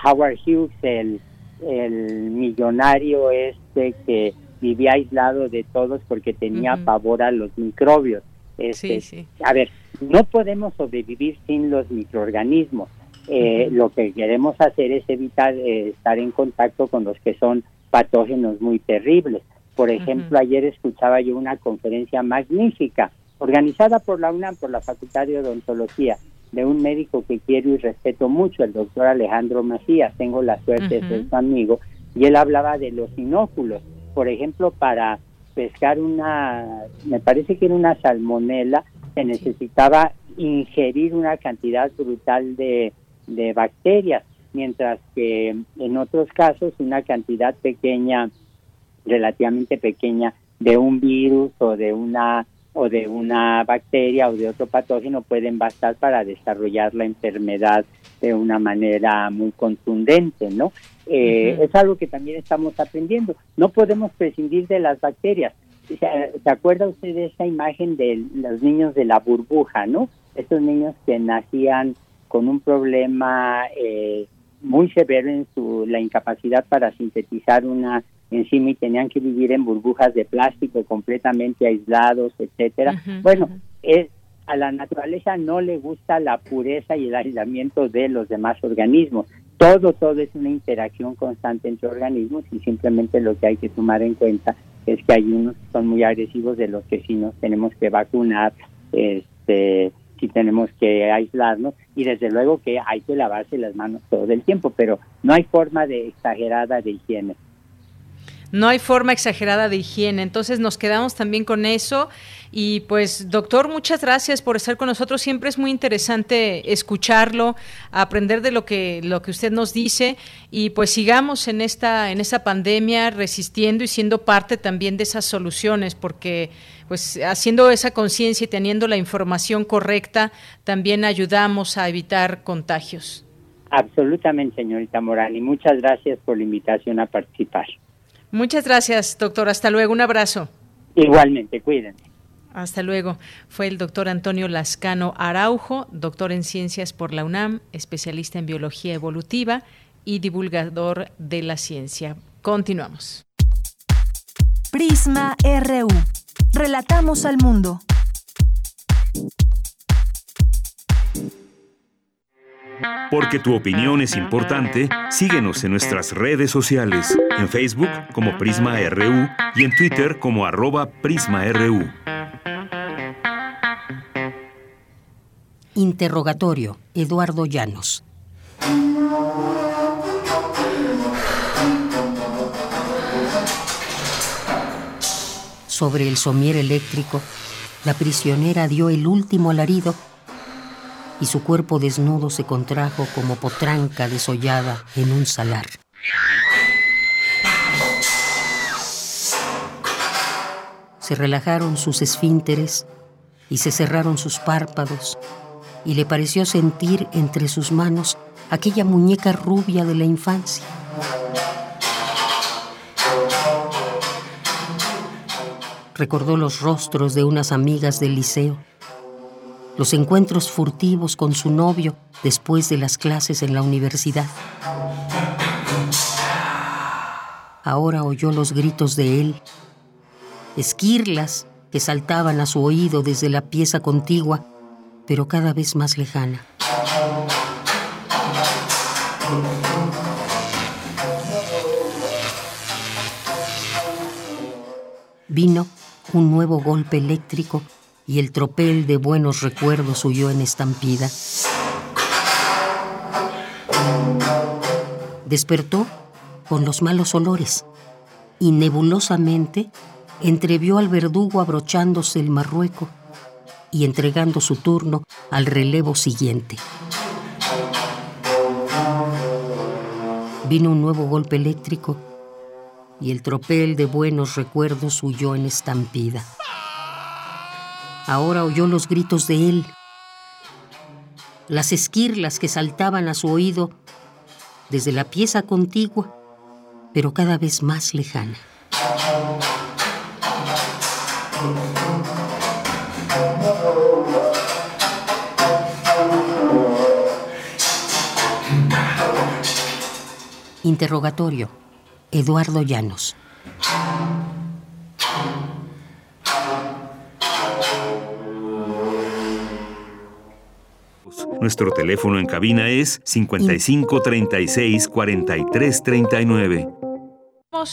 Howard Hughes, el, el millonario este que vivía aislado de todos porque tenía pavor a los microbios? Este, sí, sí. A ver, no podemos sobrevivir sin los microorganismos. Eh, lo que queremos hacer es evitar eh, estar en contacto con los que son patógenos muy terribles. Por ejemplo, ayer escuchaba yo una conferencia magnífica organizada por la UNAM, por la Facultad de Odontología, de un médico que quiero y respeto mucho, el doctor Alejandro Macías. Tengo la suerte de ser su amigo. Y él hablaba de los inóculos. Por ejemplo, para pescar una, me parece que era una salmonela, se necesitaba ingerir una cantidad brutal de, de bacterias, mientras que en otros casos una cantidad pequeña relativamente pequeña de un virus o de una o de una bacteria o de otro patógeno pueden bastar para desarrollar la enfermedad de una manera muy contundente, ¿no? Eh, es algo que también estamos aprendiendo. No podemos prescindir de las bacterias. ¿Se, acuerda usted de esa imagen de los niños de la burbuja, no? Estos niños que nacían con un problema eh, muy severo en su la incapacidad para sintetizar una encima y tenían que vivir en burbujas de plástico completamente aislados, etcétera. bueno, es, a la naturaleza no le gusta la pureza y el aislamiento de los demás organismos. Todo, todo es una interacción constante entre organismos y simplemente lo que hay que tomar en cuenta es que hay unos que son muy agresivos de los que sí nos tenemos que vacunar, este, si tenemos que aislarnos y desde luego que hay que lavarse las manos todo el tiempo, pero no hay forma de exagerada de higiene. No hay forma exagerada de higiene. Entonces nos quedamos también con eso. Y pues, doctor, muchas gracias por estar con nosotros. Siempre es muy interesante escucharlo, aprender de lo que, lo que usted nos dice. Y pues sigamos en esta, en esta pandemia resistiendo y siendo parte también de esas soluciones, porque pues haciendo esa conciencia y teniendo la información correcta, también ayudamos a evitar contagios. Absolutamente, señorita Morán, muchas gracias por la invitación a participar. Muchas gracias, doctor. Hasta luego. Un abrazo. Igualmente, cuídense. Hasta luego. Fue el doctor Antonio Lascano Araujo, doctor en ciencias por la UNAM, especialista en biología evolutiva y divulgador de la ciencia. Continuamos. Prisma RU. Relatamos al mundo. Porque tu opinión es importante, síguenos en nuestras redes sociales, en Facebook como Prisma RU y en Twitter como arroba PrismaRU. Interrogatorio, Eduardo Llanos. Sobre el somier eléctrico, la prisionera dio el último alarido y su cuerpo desnudo se contrajo como potranca desollada en un salar. Se relajaron sus esfínteres y se cerraron sus párpados y le pareció sentir entre sus manos aquella muñeca rubia de la infancia. Recordó los rostros de unas amigas del liceo los encuentros furtivos con su novio después de las clases en la universidad. Ahora oyó los gritos de él, esquirlas que saltaban a su oído desde la pieza contigua, pero cada vez más lejana. Vino un nuevo golpe eléctrico y el tropel de buenos recuerdos huyó en estampida. Despertó con los malos olores y nebulosamente entrevió al verdugo abrochándose el marrueco y entregando su turno al relevo siguiente. Vino un nuevo golpe eléctrico y el tropel de buenos recuerdos huyó en estampida. Ahora oyó los gritos de él, las esquirlas que saltaban a su oído desde la pieza contigua, pero cada vez más lejana. Interrogatorio. Eduardo Llanos. Nuestro teléfono en cabina es 55 36 43 39.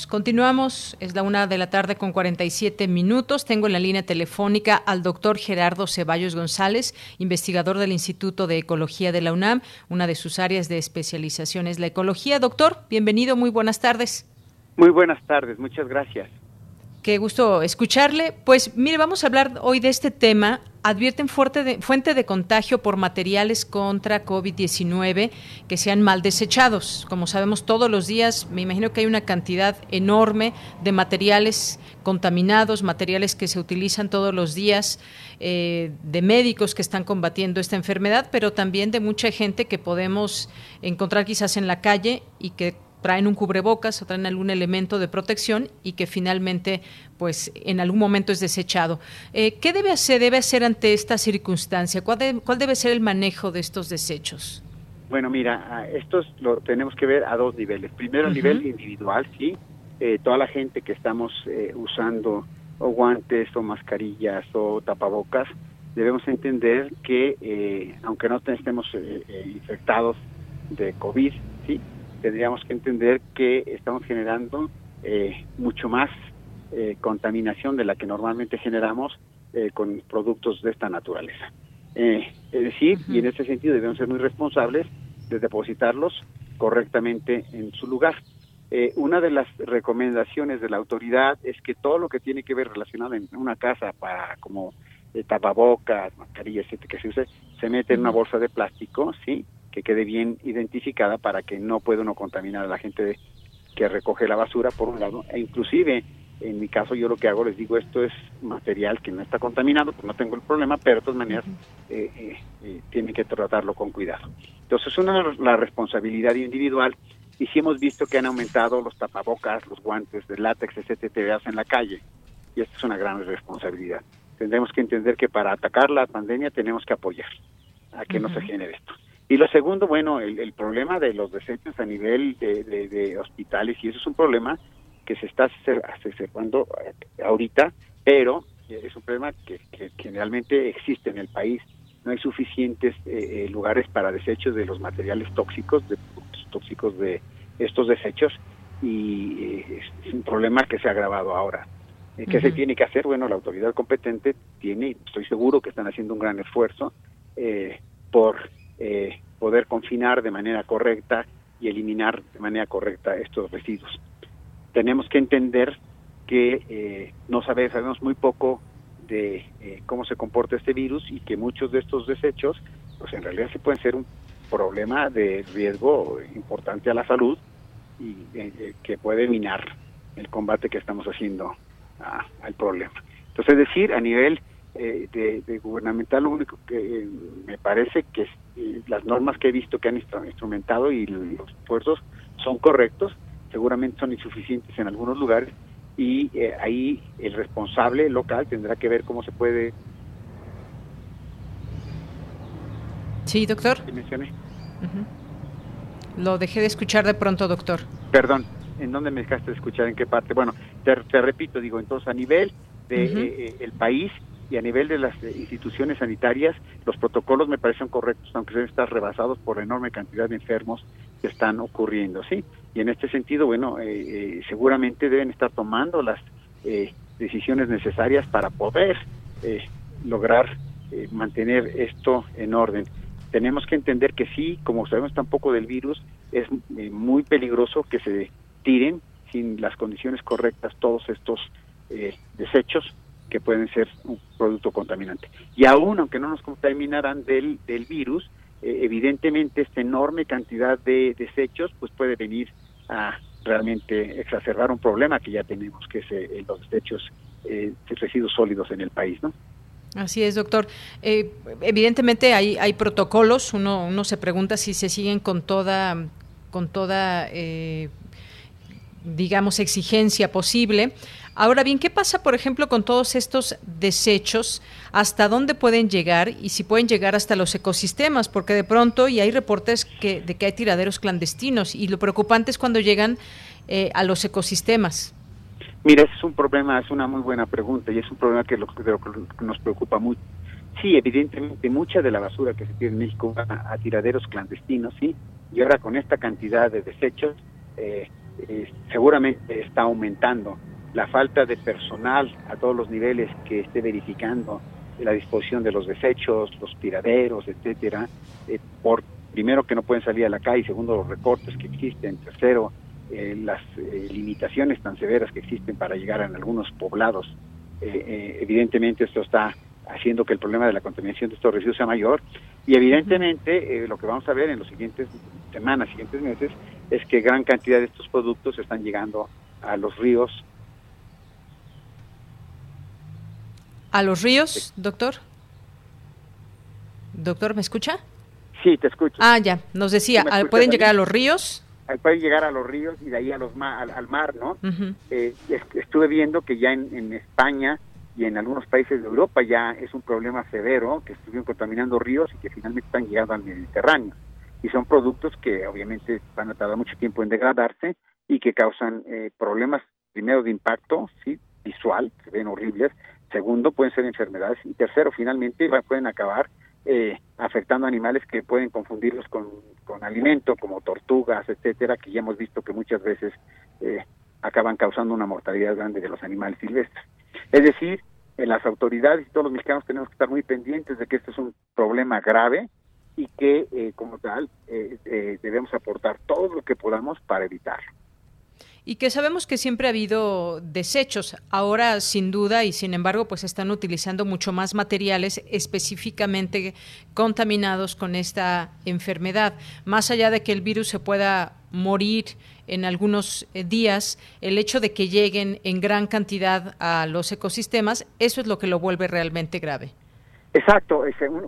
Continuamos, es la una de la tarde con 47 minutos. Tengo en la línea telefónica al doctor Gerardo Ceballos González, investigador del Instituto de Ecología de la UNAM. Una de sus áreas de especialización es la ecología. Doctor, bienvenido, muy buenas tardes. Muy buenas tardes, muchas gracias. Qué gusto escucharle. Pues mire, vamos a hablar hoy de este tema. Advierten fuente de contagio por materiales contra COVID-19 que sean mal desechados. Como sabemos todos los días, me imagino que hay una cantidad enorme de materiales contaminados, materiales que se utilizan todos los días, eh, de médicos que están combatiendo esta enfermedad, pero también de mucha gente que podemos encontrar quizás en la calle y que traen un cubrebocas o traen algún elemento de protección y que finalmente pues en algún momento es desechado. Eh, ¿Qué debe hacer, debe hacer ante esta circunstancia? ¿Cuál, debe ser el manejo de estos desechos? Bueno, mira, estos lo tenemos que ver a dos niveles. Primero, a nivel individual, sí. Eh, toda la gente que estamos eh, usando o guantes o mascarillas o tapabocas, debemos entender que aunque no estemos infectados de COVID, sí, tendríamos que entender que estamos generando eh, mucho más eh, contaminación de la que normalmente generamos eh, con productos de esta naturaleza. es decir, y en ese sentido debemos ser muy responsables de depositarlos correctamente en su lugar. eh, una de las recomendaciones de la autoridad es que todo lo que tiene que ver relacionado en una casa para como eh, tapabocas, mascarillas, etcétera, que se use, se mete en una bolsa de plástico, sí, que quede bien identificada para que no pueda uno contaminar a la gente que recoge la basura por un lado, e inclusive en mi caso yo lo que hago les digo esto es material que no está contaminado, pues no tengo el problema, pero de todas maneras eh, eh, eh, tienen que tratarlo con cuidado. Entonces una la responsabilidad individual y si hemos visto que han aumentado los tapabocas, los guantes de látex, etcétera, en la calle y esta es una gran responsabilidad. Tendremos que entender que para atacar la pandemia tenemos que apoyar a que no se genere esto. Y lo segundo, bueno, el, problema de los desechos a nivel de, hospitales, y eso es un problema que se está observando ahorita, pero es un problema que, que, realmente existe en el país. No hay suficientes eh, eh, lugares para desechos de los materiales tóxicos, de tóxicos de estos desechos, y eh, es un problema que se ha agravado ahora. ¿Qué se tiene que hacer? Bueno, la autoridad competente tiene, estoy seguro que están haciendo un gran esfuerzo por eh, poder confinar de manera correcta y eliminar de manera correcta estos residuos. Tenemos que entender que eh, no sabemos, sabemos muy poco de eh, cómo se comporta este virus y que muchos de estos desechos, pues en realidad sí pueden ser un problema de riesgo importante a la salud y que puede minar el combate que estamos haciendo al problema. Entonces, es decir, a nivel eh, de, gubernamental lo único que eh, me parece que eh, las normas que he visto que han instrumentado y los esfuerzos son correctos, seguramente son insuficientes en algunos lugares y ahí el responsable local tendrá que ver cómo se puede... Sí, doctor. Lo dejé de escuchar de pronto, doctor. Perdón, ¿en dónde me dejaste de escuchar? ¿En qué parte? Bueno, te, repito, digo, entonces a nivel de el país y a nivel de las eh, instituciones sanitarias los protocolos me parecen correctos, aunque deben estar rebasados por la enorme cantidad de enfermos que están ocurriendo, ¿sí? Y en este sentido, bueno, eh, eh, seguramente deben estar tomando las decisiones necesarias para poder lograr mantener esto en orden. Tenemos que entender que sí, como sabemos tampoco del virus, es muy peligroso que se tiren sin las condiciones correctas todos estos desechos que pueden ser un producto contaminante. Y aún, aunque no nos contaminaran del, del virus, eh, evidentemente esta enorme cantidad de desechos pues puede venir a realmente exacerbar un problema que ya tenemos, que es eh, los desechos eh, residuos sólidos en el país, ¿no? Así es, doctor. evidentemente hay, hay protocolos. Uno, uno se pregunta si se siguen con toda, con toda digamos, exigencia posible. Ahora bien, ¿qué pasa, por ejemplo, con todos estos desechos? ¿Hasta dónde pueden llegar y si pueden llegar hasta los ecosistemas? Porque de pronto, y hay reportes que, de que hay tiraderos clandestinos y lo preocupante es cuando llegan eh, a los ecosistemas. Mira, ese es un problema, es una muy buena pregunta y es un problema que, lo, que nos preocupa mucho. Sí, evidentemente mucha de la basura que se tiene en México va a, tiraderos clandestinos, sí, y ahora con esta cantidad de desechos eh, eh, seguramente está aumentando la falta de personal a todos los niveles que esté verificando la disposición de los desechos, los tiraderos, etcétera, eh, por primero que no pueden salir a la calle, segundo los recortes que existen, tercero eh, las eh, limitaciones tan severas que existen para llegar a algunos poblados. evidentemente esto está haciendo que el problema de la contaminación de estos residuos sea mayor y evidentemente lo que vamos a ver en los siguientes semanas, siguientes meses, es que gran cantidad de estos productos están llegando a los ríos ¿A los ríos, doctor? ¿Doctor, me escucha? Sí, te escucho. Ah, ya, nos decía, ¿pueden llegar a los ríos? Pueden llegar a los ríos y de ahí a los al, mar, ¿no? Eh, estuve viendo que ya en, España y en algunos países de Europa ya es un problema severo, que estuvieron contaminando ríos y que finalmente están llegando al Mediterráneo. Y son productos que obviamente van a tardar mucho tiempo en degradarse y que causan eh, problemas, primero de impacto, sí, visual, se ven horribles, Segundo, pueden ser enfermedades. Y tercero, finalmente, pueden acabar eh, afectando animales que pueden confundirlos con, con alimento, como tortugas, etcétera, que ya hemos visto que muchas veces eh, acaban causando una mortalidad grande de los animales silvestres. Es decir, en las autoridades y todos los mexicanos tenemos que estar muy pendientes de que esto es un problema grave y que, eh, como tal, debemos aportar todo lo que podamos para evitarlo. Y que sabemos que siempre ha habido desechos. Ahora, sin duda, y sin embargo, pues están utilizando mucho más materiales específicamente contaminados con esta enfermedad. Más allá de que el virus se pueda morir en algunos eh, días, el hecho de que lleguen en gran cantidad a los ecosistemas, eso es lo que lo vuelve realmente grave. Exacto,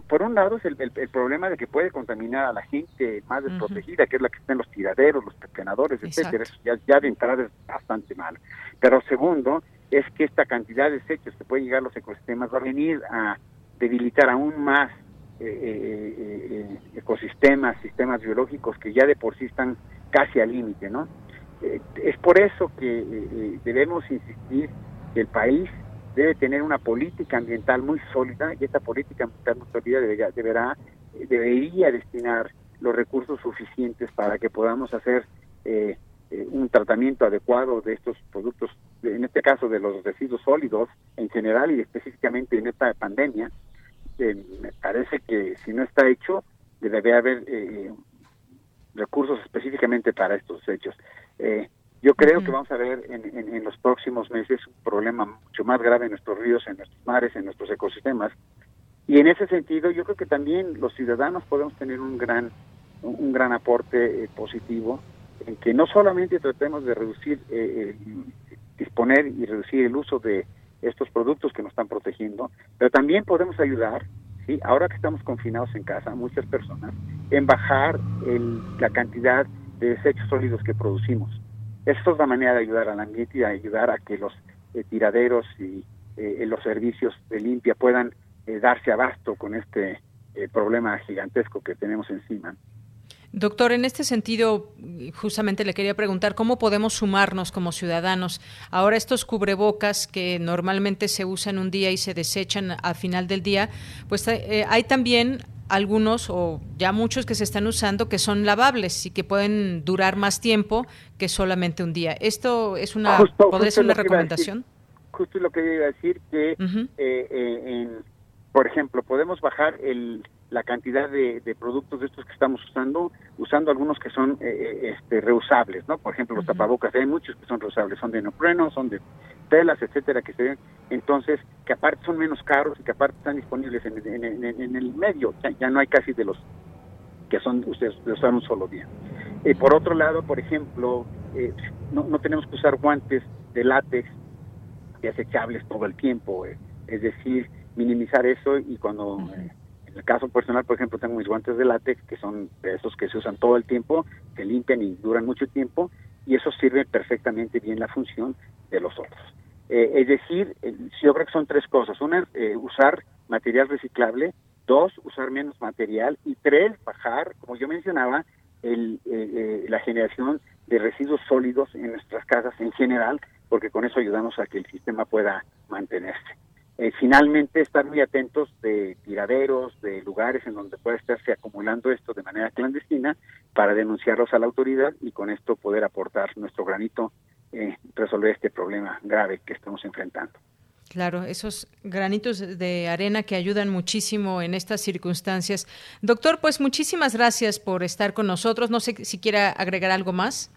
por un lado es el, problema de que puede contaminar a la gente más desprotegida, que es la que está en los tiraderos, los pepenadores, etcétera, eso ya, ya, de entrada es bastante mal. Pero segundo, es que esta cantidad de desechos que pueden llegar a los ecosistemas va a venir a debilitar aún más eh, eh, eh, ecosistemas, sistemas biológicos que ya de por sí están casi al límite, ¿no? es por eso que debemos insistir que el país debe tener una política ambiental muy sólida y esta política ambiental muy sólida debería, deberá, debería destinar los recursos suficientes para que podamos hacer eh, eh, un tratamiento adecuado de estos productos, en este caso de los residuos sólidos en general y específicamente en esta pandemia. Eh, me parece que si no está hecho, debe haber recursos específicamente para estos hechos. Yo creo que vamos a ver en, los próximos meses un problema mucho más grave en nuestros ríos, en nuestros mares, en nuestros ecosistemas. Y en ese sentido, yo creo que también los ciudadanos podemos tener un gran, un gran aporte eh, positivo en que no solamente tratemos de reducir, eh, disponer y reducir el uso de estos productos que nos están protegiendo, pero también podemos ayudar, ¿sí? ahora que estamos confinados en casa, muchas personas, en bajar el, la cantidad de desechos sólidos que producimos. Esto es la manera de ayudar al ambiente y de ayudar a que los eh, tiraderos y eh, los servicios de limpia puedan eh, darse abasto con este problema gigantesco que tenemos encima. Doctor, en este sentido, justamente le quería preguntar cómo podemos sumarnos como ciudadanos. Ahora estos cubrebocas que normalmente se usan un día y se desechan al final del día, pues hay también algunos o ya muchos que se están usando que son lavables y que pueden durar más tiempo que solamente un día. ¿Esto es una, podría ser una recomendación? justo lo que iba a decir, que, eh, eh, por ejemplo, podemos bajar el, la cantidad de, productos de estos que estamos usando, usando algunos que son eh, este, reusables, ¿no? Por ejemplo, los tapabocas, hay muchos que son reusables, son de neopreno, son de telas, etcétera, que se ven, entonces, que aparte son menos caros y que aparte están disponibles en, el medio, ya, no hay casi de los que son ustedes de usar un solo día. Eh, por otro lado, por ejemplo, eh, no, no, tenemos que usar guantes de látex desechables todo el tiempo, eh, es decir, minimizar eso y cuando, en el caso personal, por ejemplo, tengo mis guantes de látex que son de esos que se usan todo el tiempo, se limpian y duran mucho tiempo y eso sirve perfectamente bien la función de los otros. Eh, es decir, eh, yo creo que son tres cosas. Una, eh, usar material reciclable. Dos, usar menos material. Y tres, bajar, como yo mencionaba, el, la generación de residuos sólidos en nuestras casas en general, porque con eso ayudamos a que el sistema pueda mantenerse. Finalmente, estar muy atentos de tiraderos, de lugares en donde pueda estarse acumulando esto de manera clandestina para denunciarlos a la autoridad y con esto poder aportar nuestro granito eh, resolver este problema grave que estamos enfrentando. Claro, esos granitos de arena que ayudan muchísimo en estas circunstancias. Doctor, pues muchísimas gracias por estar con nosotros. No sé si quiera agregar algo más.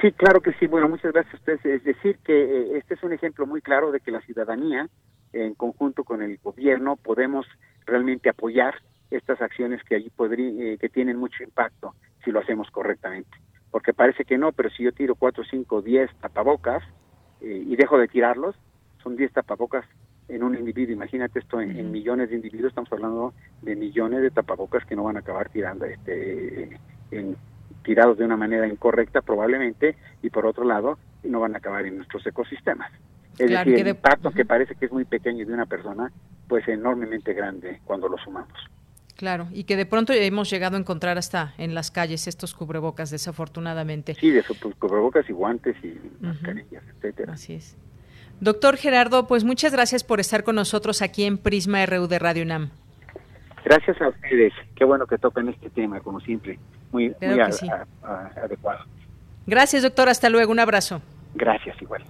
sí, claro que sí. Bueno, muchas gracias a ustedes. Es decir, que eh, este es un ejemplo muy claro de que la ciudadanía, en conjunto con el gobierno, podemos realmente apoyar estas acciones que allí podría, eh, que tienen mucho impacto si lo hacemos correctamente porque parece que no, pero si yo tiro 4, 5, 10 tapabocas eh, y dejo de tirarlos, son 10 tapabocas en un individuo. Imagínate esto en, millones de individuos, estamos hablando de millones de tapabocas que no van a acabar tirando, este, en, tirados de una manera incorrecta probablemente, y por otro lado, no van a acabar en nuestros ecosistemas. Es decir, el impacto que parece que es muy pequeño de una persona, pues enormemente grande cuando lo sumamos. Claro, y que de pronto hemos llegado a encontrar hasta en las calles estos cubrebocas, desafortunadamente. Sí, de pues, cubrebocas y guantes y mascarillas, etcétera. Así es. Doctor Gerardo, pues muchas gracias por estar con nosotros aquí en Prisma RU de Radio UNAM. Gracias a ustedes. Qué bueno que tocan este tema, como siempre. Muy, muy adecuado. Gracias, doctor. Hasta luego. Un abrazo. Gracias, igual.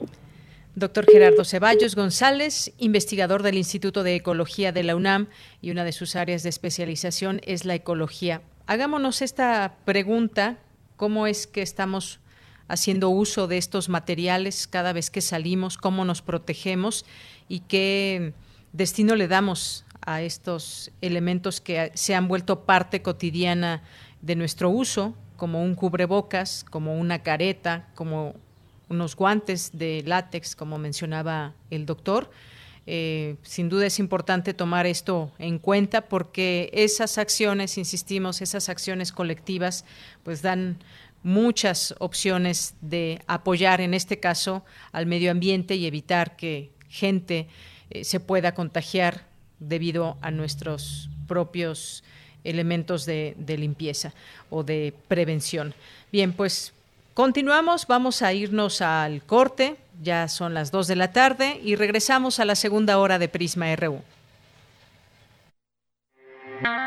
Doctor Gerardo Ceballos González, investigador del Instituto de Ecología de la UNAM y una de sus áreas de especialización es la ecología. Hagámonos esta pregunta, ¿cómo es que estamos haciendo uso de estos materiales cada vez que salimos, cómo nos protegemos y qué destino le damos a estos elementos que se han vuelto parte cotidiana de nuestro uso, como un cubrebocas, como una careta, como unos guantes de látex, como mencionaba el doctor. Eh, sin duda es importante tomar esto en cuenta porque esas acciones, insistimos, esas acciones colectivas, pues dan muchas opciones de apoyar, en este caso, al medio ambiente y evitar que gente eh, se pueda contagiar debido a nuestros propios elementos de, de limpieza o de prevención. Bien, pues continuamos, vamos a irnos al corte, ya son las 2 de la tarde y regresamos a la segunda hora de Prisma RU.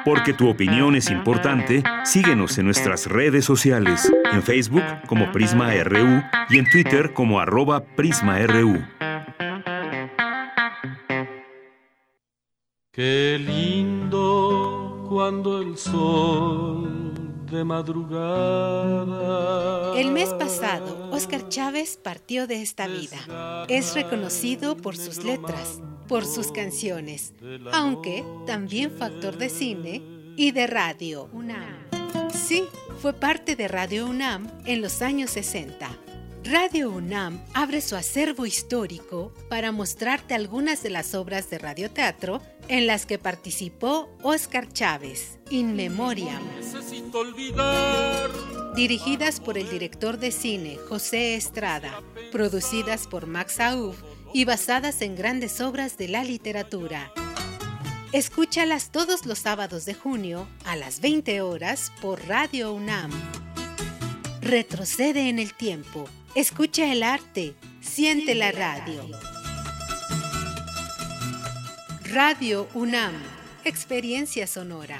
Porque tu opinión es importante, síguenos en nuestras redes sociales, en Facebook como Prisma RU y en Twitter como arroba PrismaRU. Qué lindo cuando el sol de madrugada. El mes pasado, Oscar Chávez partió de esta vida. Es reconocido por sus letras, por sus canciones, aunque también fue actor de cine y de radio. UNAM. Sí, fue parte de Radio UNAM en los años 60. Radio UNAM abre su acervo histórico para mostrarte algunas de las obras de radioteatro en las que participó Oscar Chávez, In Memoriam. Dirigidas por el director de cine José Estrada, producidas por Max Aub y basadas en grandes obras de la literatura. Escúchalas todos los sábados de junio a las 20 horas por Radio UNAM. Retrocede en el tiempo Escucha el arte, siente la radio. Radio UNAM, experiencia sonora.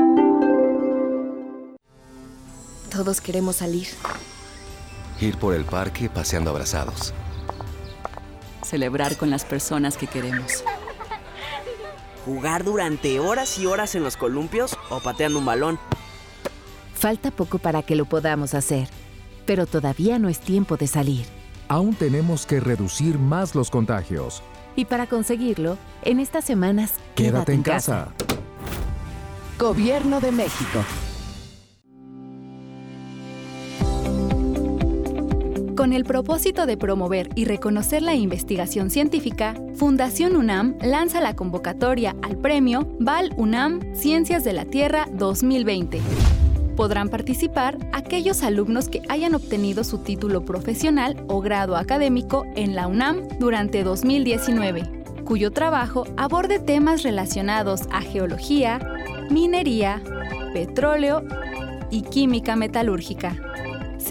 Todos queremos salir. Ir por el parque paseando abrazados celebrar con las personas que queremos. ¿Jugar durante horas y horas en los columpios o pateando un balón? Falta poco para que lo podamos hacer, pero todavía no es tiempo de salir. Aún tenemos que reducir más los contagios. Y para conseguirlo, en estas semanas, quédate, en casa. Gobierno de México. Con el propósito de promover y reconocer la investigación científica, Fundación UNAM lanza la convocatoria al premio Val UNAM Ciencias de la Tierra 2020. Podrán participar aquellos alumnos que hayan obtenido su título profesional o grado académico en la UNAM durante 2019, cuyo trabajo aborde temas relacionados a geología, minería, petróleo y química metalúrgica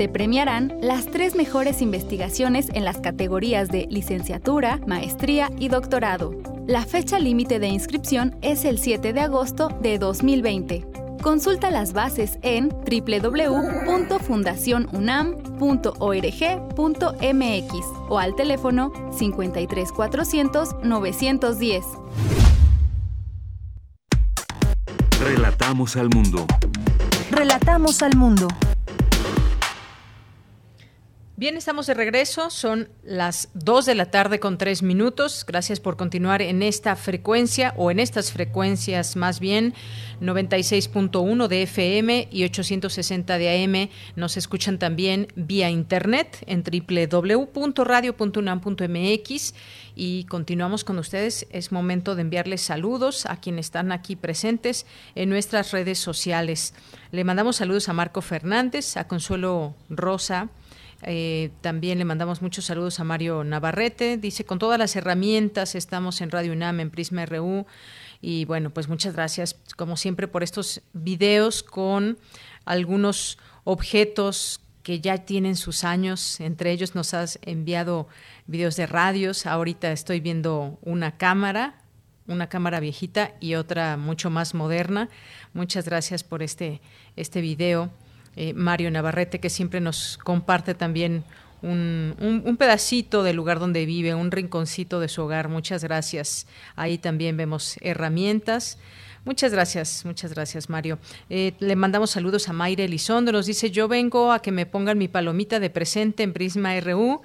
se premiarán las tres mejores investigaciones en las categorías de licenciatura, maestría y doctorado. La fecha límite de inscripción es el 7 de agosto de 2020. Consulta las bases en www.fundacionunam.org.mx o al teléfono 53400 910. Relatamos al mundo. Relatamos al mundo. Bien, estamos de regreso. Son las 2 de la tarde con 3 minutos. Gracias por continuar en esta frecuencia o en estas frecuencias más bien 96.1 de FM y 860 de AM. Nos escuchan también vía internet en www.radio.unam.mx y continuamos con ustedes. Es momento de enviarles saludos a quienes están aquí presentes en nuestras redes sociales. Le mandamos saludos a Marco Fernández, a Consuelo Rosa, eh, también le mandamos muchos saludos a Mario Navarrete. Dice, con todas las herramientas estamos en Radio UNAM, en Prisma RU Y bueno, pues muchas gracias, como siempre, por estos videos con algunos objetos que ya tienen sus años. Entre ellos nos has enviado videos de radios. Ahorita estoy viendo una cámara, una cámara viejita y otra mucho más moderna. Muchas gracias por este, este video. Eh, Mario Navarrete, que siempre nos comparte también un, un, pedacito del lugar donde vive, un rinconcito de su hogar. Muchas gracias. Ahí también vemos herramientas. Muchas gracias, muchas gracias, Mario. Eh, le mandamos saludos a Mayra Elizondo. Nos dice: Yo vengo a que me pongan mi palomita de presente en Prisma RU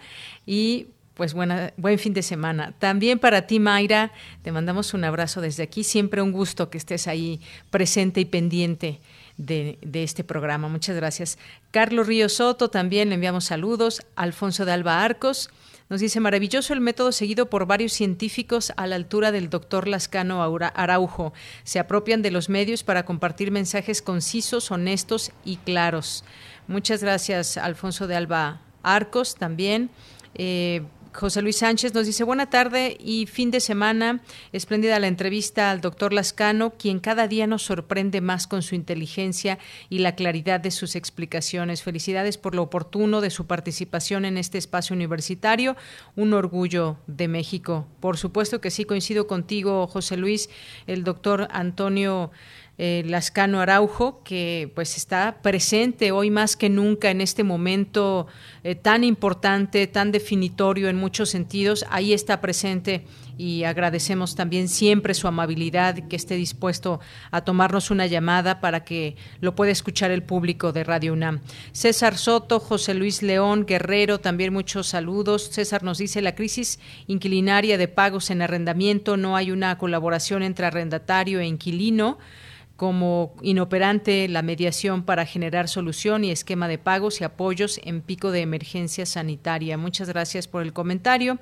y pues buena, buen fin de semana. También para ti, Mayra, te mandamos un abrazo desde aquí. Siempre un gusto que estés ahí presente y pendiente de, este programa. Muchas gracias. Carlos Río Soto, también le enviamos saludos. Alfonso de Alba Arcos. Nos dice, maravilloso el método seguido por varios científicos a la altura del doctor Lascano Araujo. Se apropian de los medios para compartir mensajes concisos, honestos y claros. Muchas gracias, Alfonso de Alba Arcos, también. Eh, José Luis Sánchez nos dice, buena tarde y fin de semana. Espléndida la entrevista al doctor Lascano, quien cada día nos sorprende más con su inteligencia y la claridad de sus explicaciones. Felicidades por lo oportuno de su participación en este espacio universitario. Un orgullo de México. Por supuesto que sí, coincido contigo, José Luis. El doctor Antonio eh, Lascano Araujo, que pues está presente hoy más que nunca en este momento eh, tan importante, tan definitorio en muchos sentidos. Ahí está presente y agradecemos también siempre su amabilidad, que esté dispuesto a tomarnos una llamada para que lo pueda escuchar el público de Radio UNAM. César Soto, José Luis León, Guerrero, también muchos saludos. César nos dice, la crisis inquilinaria de pagos en arrendamiento, no hay una colaboración entre arrendatario e inquilino como inoperante la mediación para generar solución y esquema de pagos y apoyos en pico de emergencia sanitaria. Muchas gracias por el comentario.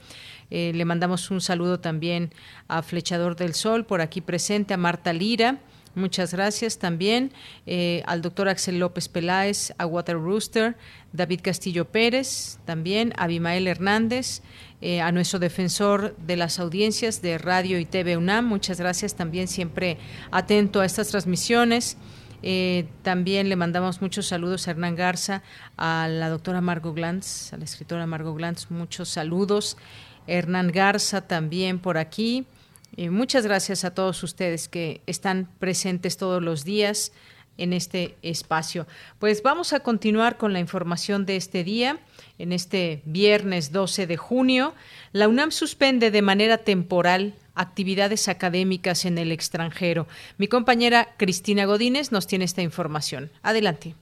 Eh, le mandamos un saludo también a Flechador del Sol, por aquí presente, a Marta Lira. Muchas gracias también eh, al doctor Axel López Peláez, a Water Rooster, David Castillo Pérez, también a Abimael Hernández, eh, a nuestro defensor de las audiencias de Radio y TV UNAM. Muchas gracias también, siempre atento a estas transmisiones. Eh, también le mandamos muchos saludos a Hernán Garza, a la doctora Margot Glantz, a la escritora Margot Glantz, muchos saludos. Hernán Garza también por aquí. Eh, muchas gracias a todos ustedes que están presentes todos los días en este espacio. Pues vamos a continuar con la información de este día en este viernes 12 de junio, la UNAM suspende de manera temporal actividades académicas en el extranjero. Mi compañera Cristina Godínez nos tiene esta información. Adelante.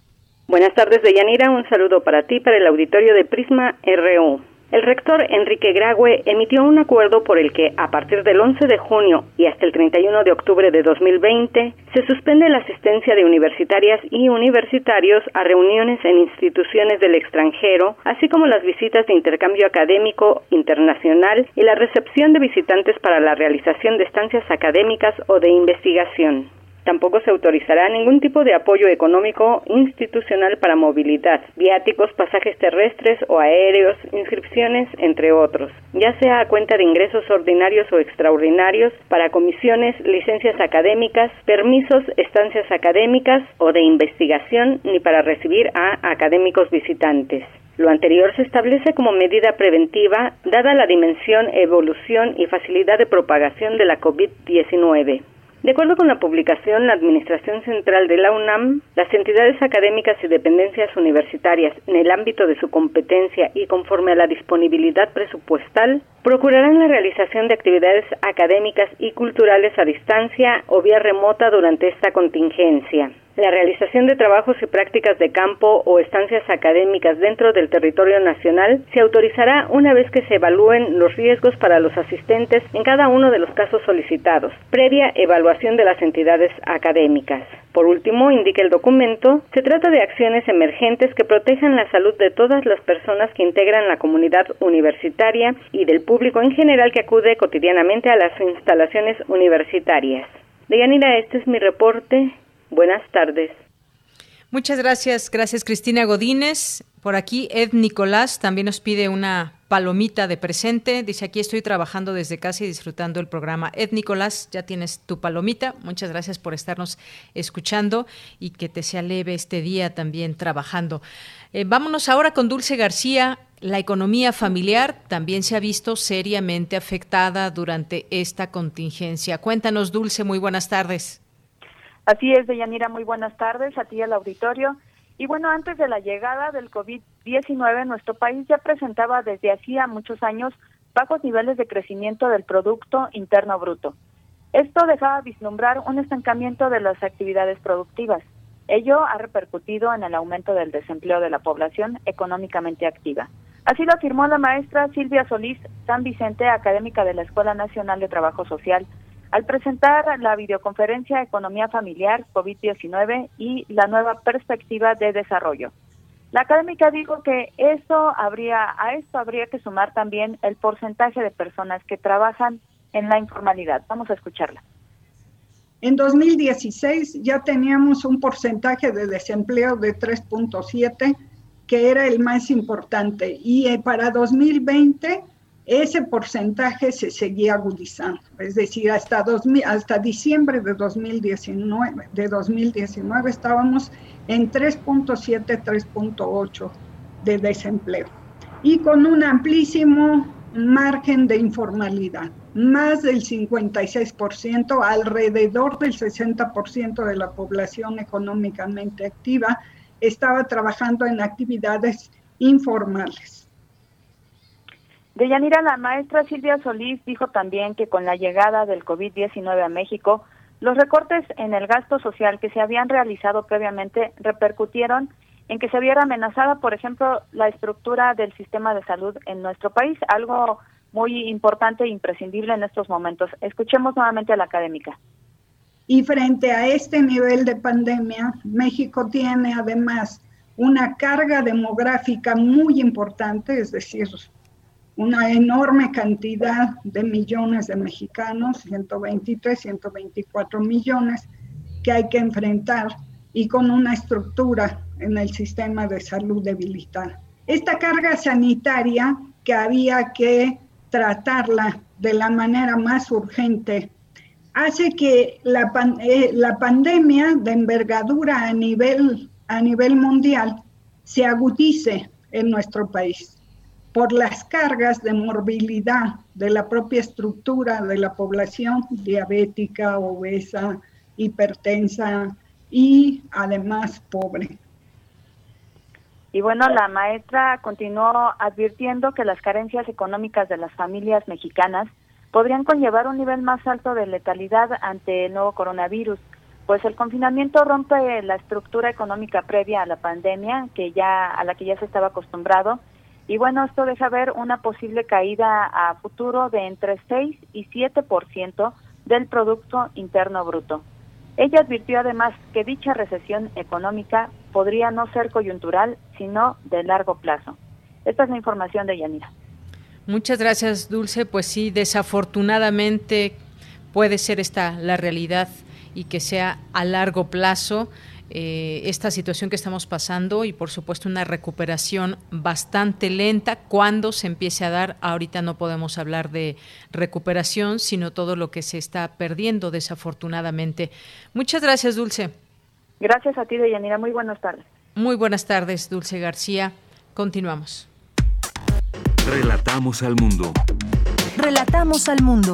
Buenas tardes, Deyanira. Un saludo para ti, para el auditorio de Prisma RU. El rector Enrique Grague emitió un acuerdo por el que, a partir del 11 de junio y hasta el 31 de octubre de 2020, se suspende la asistencia de universitarias y universitarios a reuniones en instituciones del extranjero, así como las visitas de intercambio académico internacional y la recepción de visitantes para la realización de estancias académicas o de investigación. Tampoco se autorizará ningún tipo de apoyo económico institucional para movilidad, viáticos, pasajes terrestres o aéreos, inscripciones, entre otros, ya sea a cuenta de ingresos ordinarios o extraordinarios para comisiones, licencias académicas, permisos, estancias académicas o de investigación, ni para recibir a académicos visitantes. Lo anterior se establece como medida preventiva dada la dimensión, evolución y facilidad de propagación de la COVID-19. De acuerdo con la publicación, la Administración Central de la UNAM, las entidades académicas y dependencias universitarias en el ámbito de su competencia y conforme a la disponibilidad presupuestal, procurarán la realización de actividades académicas y culturales a distancia o vía remota durante esta contingencia. La realización de trabajos y prácticas de campo o estancias académicas dentro del territorio nacional se autorizará una vez que se evalúen los riesgos para los asistentes en cada uno de los casos solicitados, previa evaluación de las entidades académicas. Por último, indica el documento, se trata de acciones emergentes que protejan la salud de todas las personas que integran la comunidad universitaria y del público en general que acude cotidianamente a las instalaciones universitarias. Deyanira, este es mi reporte. Buenas tardes. Muchas gracias, gracias Cristina Godínez. Por aquí Ed Nicolás también nos pide una palomita de presente. Dice aquí estoy trabajando desde casa y disfrutando el programa. Ed Nicolás, ya tienes tu palomita. Muchas gracias por estarnos escuchando y que te sea leve este día también trabajando. Eh, vámonos ahora con Dulce García. La economía familiar también se ha visto seriamente afectada durante esta contingencia. Cuéntanos, Dulce, muy buenas tardes. Así es, Deyanira, muy buenas tardes a ti al auditorio. Y bueno, antes de la llegada del COVID-19, nuestro país ya presentaba desde hacía muchos años bajos niveles de crecimiento del Producto Interno Bruto. Esto dejaba vislumbrar un estancamiento de las actividades productivas. Ello ha repercutido en el aumento del desempleo de la población económicamente activa. Así lo afirmó la maestra Silvia Solís San Vicente, académica de la Escuela Nacional de Trabajo Social, al presentar la videoconferencia Economía Familiar COVID-19 y la nueva perspectiva de desarrollo. La académica dijo que eso habría, a esto habría que sumar también el porcentaje de personas que trabajan en la informalidad. Vamos a escucharla. En 2016 ya teníamos un porcentaje de desempleo de 3.7, que era el más importante, y eh, para 2020 ese porcentaje se seguía agudizando, es decir, hasta, hasta diciembre de 2019, de 2019 estábamos en 3.7, 3.8 de desempleo y con un amplísimo margen de informalidad, más del 56%, alrededor del 60% de la población económicamente activa estaba trabajando en actividades informales. De Yanira, la maestra Silvia Solís dijo también que con la llegada del COVID-19 a México, los recortes en el gasto social que se habían realizado previamente repercutieron en que se viera amenazada, por ejemplo, la estructura del sistema de salud en nuestro país, algo muy importante e imprescindible en estos momentos. Escuchemos nuevamente a la académica. Y frente a este nivel de pandemia, México tiene además una carga demográfica muy importante, es decir, una enorme cantidad de millones de mexicanos, 123, 124 millones, que hay que enfrentar y con una estructura en el sistema de salud debilitada. Esta carga sanitaria que había que tratarla de la manera más urgente hace que la, eh, la pandemia de envergadura a nivel, a nivel mundial se agudice en nuestro país por las cargas de morbilidad de la propia estructura de la población diabética, obesa, hipertensa y además pobre. Y bueno, la maestra continuó advirtiendo que las carencias económicas de las familias mexicanas podrían conllevar un nivel más alto de letalidad ante el nuevo coronavirus, pues el confinamiento rompe la estructura económica previa a la pandemia, que ya a la que ya se estaba acostumbrado y bueno, esto deja ver una posible caída a futuro de entre 6 y 7% del Producto Interno Bruto. Ella advirtió además que dicha recesión económica podría no ser coyuntural, sino de largo plazo. Esta es la información de Yanira. Muchas gracias, Dulce. Pues sí, desafortunadamente puede ser esta la realidad y que sea a largo plazo. Eh, esta situación que estamos pasando y por supuesto una recuperación bastante lenta cuando se empiece a dar. Ahorita no podemos hablar de recuperación, sino todo lo que se está perdiendo desafortunadamente. Muchas gracias, Dulce. Gracias a ti, Deyanira. Muy buenas tardes. Muy buenas tardes, Dulce García. Continuamos. Relatamos al mundo. Relatamos al mundo.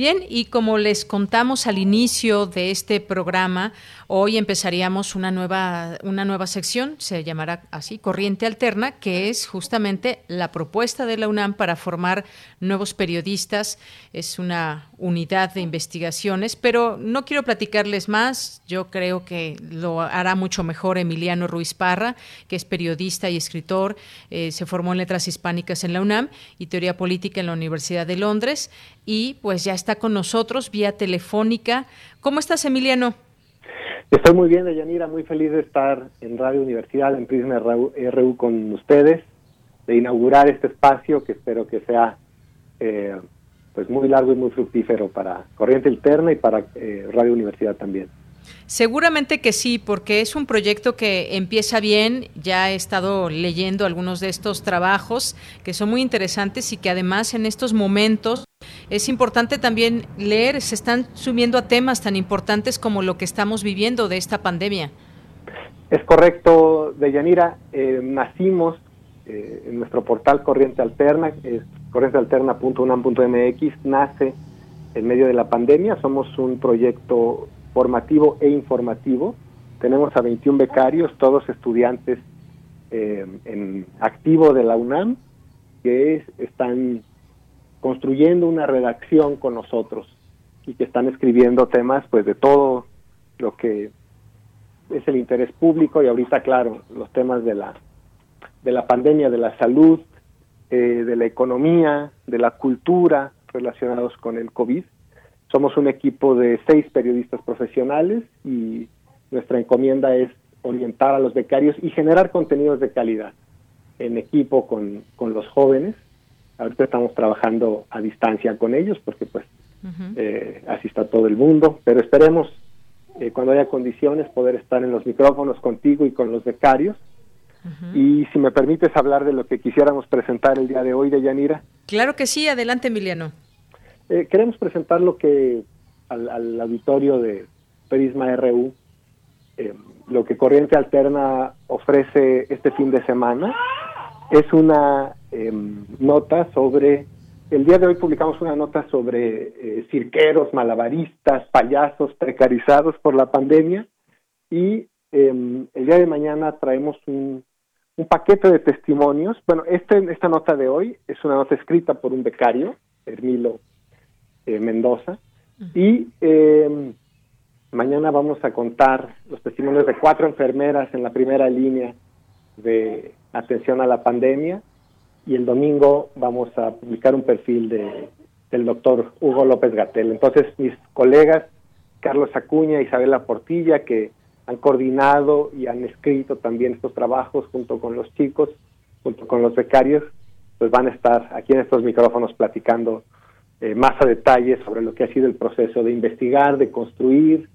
Bien, y como les contamos al inicio de este programa, hoy empezaríamos una nueva, una nueva sección, se llamará así, Corriente Alterna, que es justamente la propuesta de la UNAM para formar nuevos periodistas. Es una unidad de investigaciones, pero no quiero platicarles más. Yo creo que lo hará mucho mejor Emiliano Ruiz Parra, que es periodista y escritor. Eh, se formó en Letras Hispánicas en la UNAM y Teoría Política en la Universidad de Londres. Y pues ya está con nosotros vía telefónica. ¿Cómo estás, Emiliano? Estoy muy bien, Deyanira, muy feliz de estar en Radio Universidad, en Prisma RU, con ustedes inaugurar este espacio que espero que sea eh, pues muy largo y muy fructífero para Corriente Alterna y para eh, Radio Universidad también. Seguramente que sí, porque es un proyecto que empieza bien. Ya he estado leyendo algunos de estos trabajos que son muy interesantes y que además en estos momentos es importante también leer, se están subiendo a temas tan importantes como lo que estamos viviendo de esta pandemia. Es correcto, Deyanira. Eh, nacimos eh, en nuestro portal Corriente Alterna, es corrientealterna.unam.mx, nace en medio de la pandemia. Somos un proyecto formativo e informativo. Tenemos a 21 becarios, todos estudiantes eh, en activo de la UNAM, que están construyendo una redacción con nosotros y que están escribiendo temas pues de todo lo que es el interés público y ahorita claro los temas de la de la pandemia de la salud eh, de la economía de la cultura relacionados con el covid somos un equipo de seis periodistas profesionales y nuestra encomienda es orientar a los becarios y generar contenidos de calidad en equipo con, con los jóvenes. Ahorita estamos trabajando a distancia con ellos porque pues eh, así está todo el mundo, pero esperemos eh, cuando haya condiciones poder estar en los micrófonos contigo y con los becarios. Y si me permites hablar de lo que quisiéramos presentar el día de hoy de Yanira. Claro que sí, adelante Emiliano. Eh, queremos presentar lo que al, auditorio de Prisma RU, eh, lo que Corriente Alterna ofrece este fin de semana. Es una em, nota sobre, el día de hoy publicamos una nota sobre eh, cirqueros, malabaristas, payasos precarizados por la pandemia y em, el día de mañana traemos un, un paquete de testimonios. Bueno, este, esta nota de hoy es una nota escrita por un becario, Hermilo eh, Mendoza. Y eh, mañana vamos a contar los testimonios de cuatro enfermeras en la primera línea de atención a la pandemia. Y el domingo vamos a publicar un perfil de, del doctor Hugo López Gatel. Entonces, mis colegas, Carlos Acuña, Isabela Portilla, que han coordinado y han escrito también estos trabajos junto con los chicos, junto con los becarios, pues van a estar aquí en estos micrófonos platicando eh, más a detalle sobre lo que ha sido el proceso de investigar, de construir,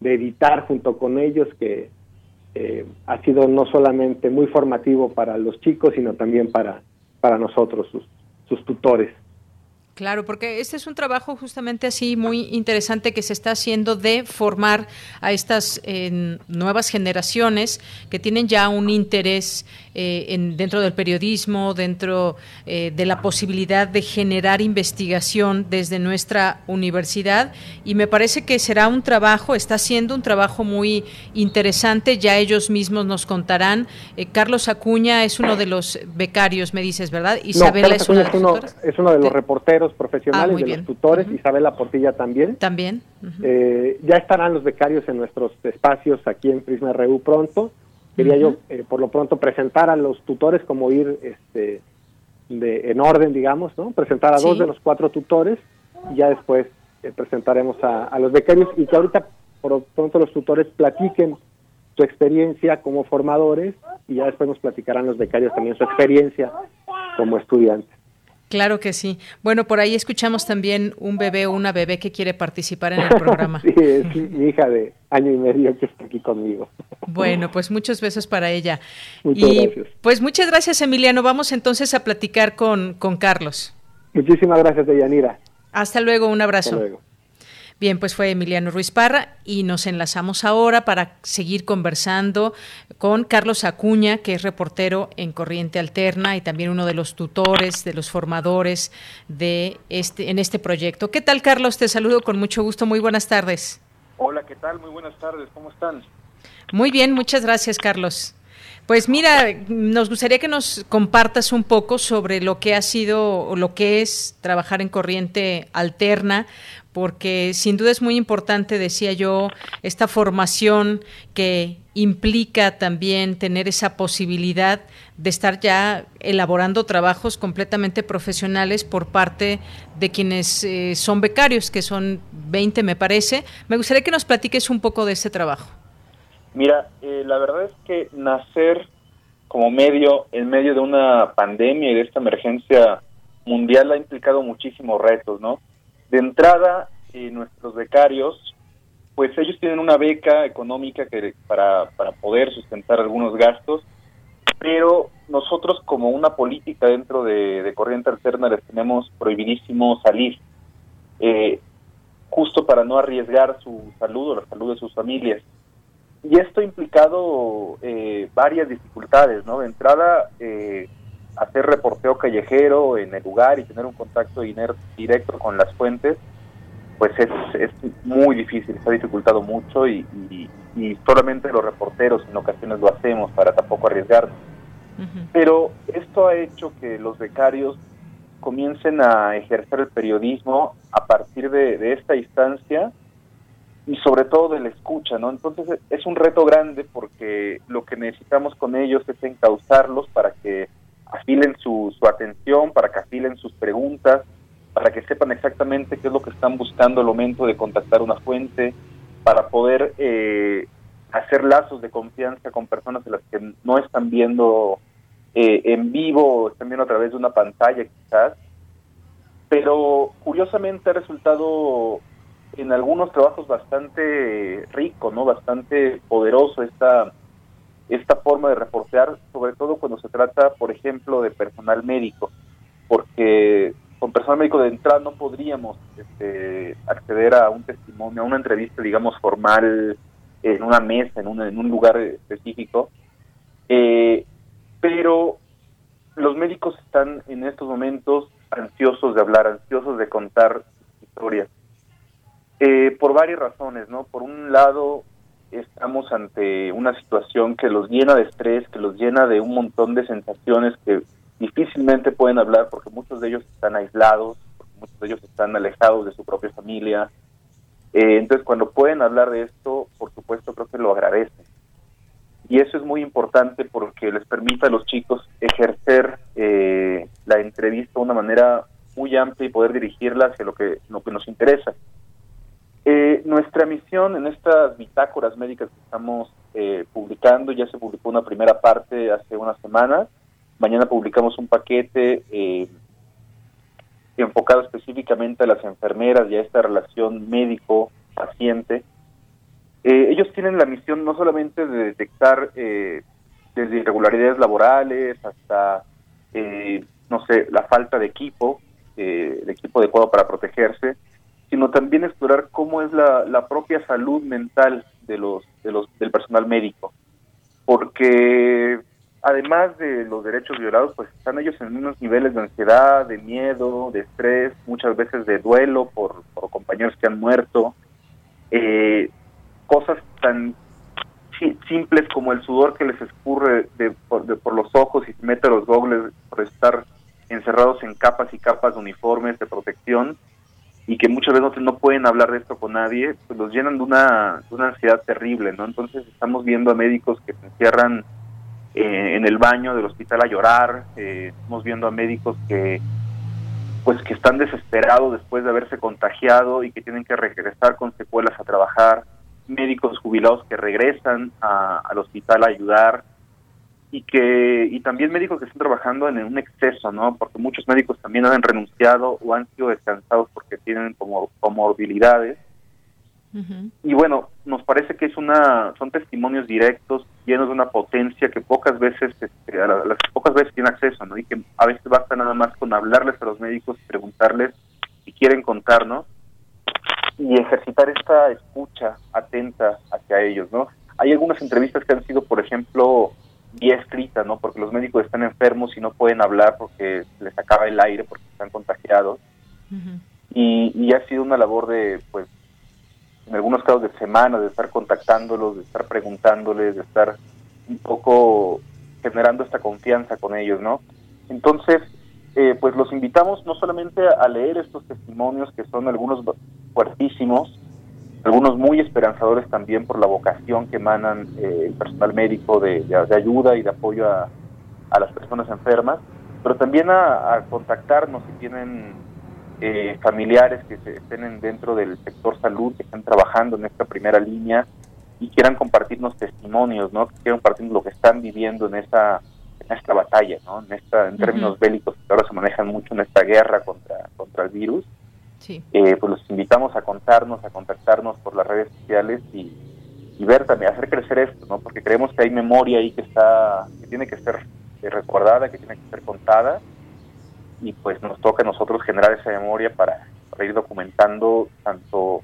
de editar junto con ellos, que eh, ha sido no solamente muy formativo para los chicos, sino también para, para nosotros, sus, sus tutores. Claro, porque este es un trabajo justamente así muy interesante que se está haciendo de formar a estas eh, nuevas generaciones que tienen ya un interés eh, en, dentro del periodismo, dentro eh, de la posibilidad de generar investigación desde nuestra universidad. Y me parece que será un trabajo, está siendo un trabajo muy interesante, ya ellos mismos nos contarán. Carlos Acuña es uno de los becarios, me dices, ¿verdad? Isabela es, una de uno, es uno de los reporteros profesionales, ah, de los tutores, Isabela Portilla también. También. Eh, ya estarán los becarios en nuestros espacios aquí en Prisma RU pronto. Quería yo, eh, por lo pronto, presentar a los tutores como ir este, de, en orden, digamos, ¿no? Presentar a dos de los cuatro tutores y ya después eh, presentaremos a, a los becarios y que ahorita, por lo pronto, los tutores platiquen su experiencia como formadores y ya después nos platicarán los becarios también su experiencia como estudiantes. Claro que sí. Bueno, por ahí escuchamos también un bebé o una bebé que quiere participar en el programa. sí, es mi hija de año y medio que está aquí conmigo. Bueno, pues muchos besos para ella. Muchas y, gracias. Pues muchas gracias, Emiliano. Vamos entonces a platicar con, con Carlos. Muchísimas gracias, Deyanira. Hasta luego, un abrazo. Hasta luego. Bien, pues fue Emiliano Ruiz Parra y nos enlazamos ahora para seguir conversando con Carlos Acuña, que es reportero en Corriente Alterna y también uno de los tutores, de los formadores de este en este proyecto. ¿Qué tal, Carlos? Te saludo con mucho gusto. Muy buenas tardes. Hola, ¿qué tal? Muy buenas tardes. ¿Cómo están? Muy bien, muchas gracias, Carlos. Pues mira, nos gustaría que nos compartas un poco sobre lo que ha sido o lo que es trabajar en corriente alterna, porque sin duda es muy importante, decía yo, esta formación que implica también tener esa posibilidad de estar ya elaborando trabajos completamente profesionales por parte de quienes eh, son becarios, que son 20 me parece. Me gustaría que nos platiques un poco de ese trabajo. Mira, eh, la verdad es que nacer como medio, en medio de una pandemia y de esta emergencia mundial ha implicado muchísimos retos, ¿no? De entrada, eh, nuestros becarios, pues ellos tienen una beca económica que para, para poder sustentar algunos gastos, pero nosotros como una política dentro de, Corriente Alterna les tenemos prohibidísimo salir, eh, justo para no arriesgar su salud o la salud de sus familias. Y esto ha implicado eh, varias dificultades, ¿no? De entrada, eh, hacer reporteo callejero en el lugar y tener un contacto directo con las fuentes, pues es, es muy difícil, se ha dificultado mucho y, y, solamente los reporteros en ocasiones lo hacemos para tampoco arriesgarnos. Pero esto ha hecho que los becarios comiencen a ejercer el periodismo a partir de, de esta instancia y sobre todo de la escucha, ¿no? Entonces es un reto grande porque lo que necesitamos con ellos es encauzarlos para que afilen su, su atención, para que afilen sus preguntas, para que sepan exactamente qué es lo que están buscando al momento de contactar una fuente, para poder eh, hacer lazos de confianza con personas en las que no están viendo eh, en vivo están viendo a través de una pantalla quizás. Pero curiosamente ha resultado en algunos trabajos bastante rico, ¿no? Bastante poderoso esta esta forma de reportear, sobre todo cuando se trata, por ejemplo, de personal médico, porque con personal médico de entrada no podríamos este, acceder a un testimonio, a una entrevista, digamos, formal en una mesa, en un, en un lugar específico. Eh, pero los médicos están en estos momentos ansiosos de hablar, ansiosos de contar historias. Eh, por varias razones, ¿no? Por un lado, estamos ante una situación que los llena de estrés, que los llena de un montón de sensaciones que difícilmente pueden hablar porque muchos de ellos están aislados, muchos de ellos están alejados de su propia familia. Eh, entonces, cuando pueden hablar de esto, por supuesto, creo que lo agradecen. Y eso es muy importante porque les permite a los chicos ejercer eh, la entrevista de una manera muy amplia y poder dirigirla hacia lo que, lo que nos interesa. Eh, nuestra misión en estas bitácoras médicas que estamos eh, publicando, ya se publicó una primera parte hace unas semanas, mañana publicamos un paquete eh, enfocado específicamente a las enfermeras y a esta relación médico-paciente. ellos tienen la misión no solamente de detectar desde irregularidades laborales hasta, no sé, la falta de equipo, de equipo adecuado para protegerse, sino también explorar cómo es la, la propia salud mental de los, de los, del personal médico. Porque además de los derechos violados, pues están ellos en unos niveles de ansiedad, de miedo, de estrés, muchas veces de duelo por, compañeros que han muerto, eh, cosas tan simples como el sudor que les escurre de, por, por, los ojos y se mete los gogles por estar encerrados en capas y capas de uniformes de protección, y que muchas veces no, pueden hablar de esto con nadie, pues los llenan de una, una ansiedad terrible, ¿no? Entonces estamos viendo a médicos que se encierran eh, en el baño del hospital a llorar, eh, estamos viendo a médicos que pues que están desesperados después de haberse contagiado y que tienen que regresar con secuelas a trabajar, médicos jubilados que regresan al hospital a ayudar, y que y también médicos que están trabajando en un exceso, ¿no? Porque muchos médicos también han renunciado o han sido descansados porque tienen como comorbilidades. Y bueno, nos parece que es una son testimonios directos llenos de una potencia que pocas veces este, a las pocas veces tienen acceso, ¿no? Y que a veces basta nada más con hablarles a los médicos y preguntarles si quieren contarnos y ejercitar esta escucha atenta hacia ellos, ¿no? Hay algunas entrevistas que han sido, por ejemplo, vía escrita, ¿no? Porque los médicos están enfermos y no pueden hablar porque les acaba el aire, porque están contagiados. y, ha sido una labor de, pues, en algunos casos de semanas, de estar contactándolos, de estar preguntándoles, de estar un poco generando esta confianza con ellos, ¿no? Entonces, eh, pues los invitamos no solamente a leer estos testimonios que son algunos fuertísimos, algunos muy esperanzadores también por la vocación que emanan eh, el personal médico de, ayuda y de apoyo a, las personas enfermas, pero también a, contactarnos si tienen eh, familiares que estén dentro del sector salud, que estén trabajando en esta primera línea y quieran compartirnos testimonios, ¿no? que quieran compartir lo que están viviendo en esa en esta batalla, ¿no? En, esta, en términos bélicos que ahora se manejan mucho en esta guerra contra, contra el virus. Eh, pues los invitamos a contarnos, a contactarnos por las redes sociales y, ver también, hacer crecer esto, ¿no? Porque creemos que hay memoria ahí que está, que tiene que ser eh, recordada, que tiene que ser contada y pues nos toca a nosotros generar esa memoria para, ir documentando tanto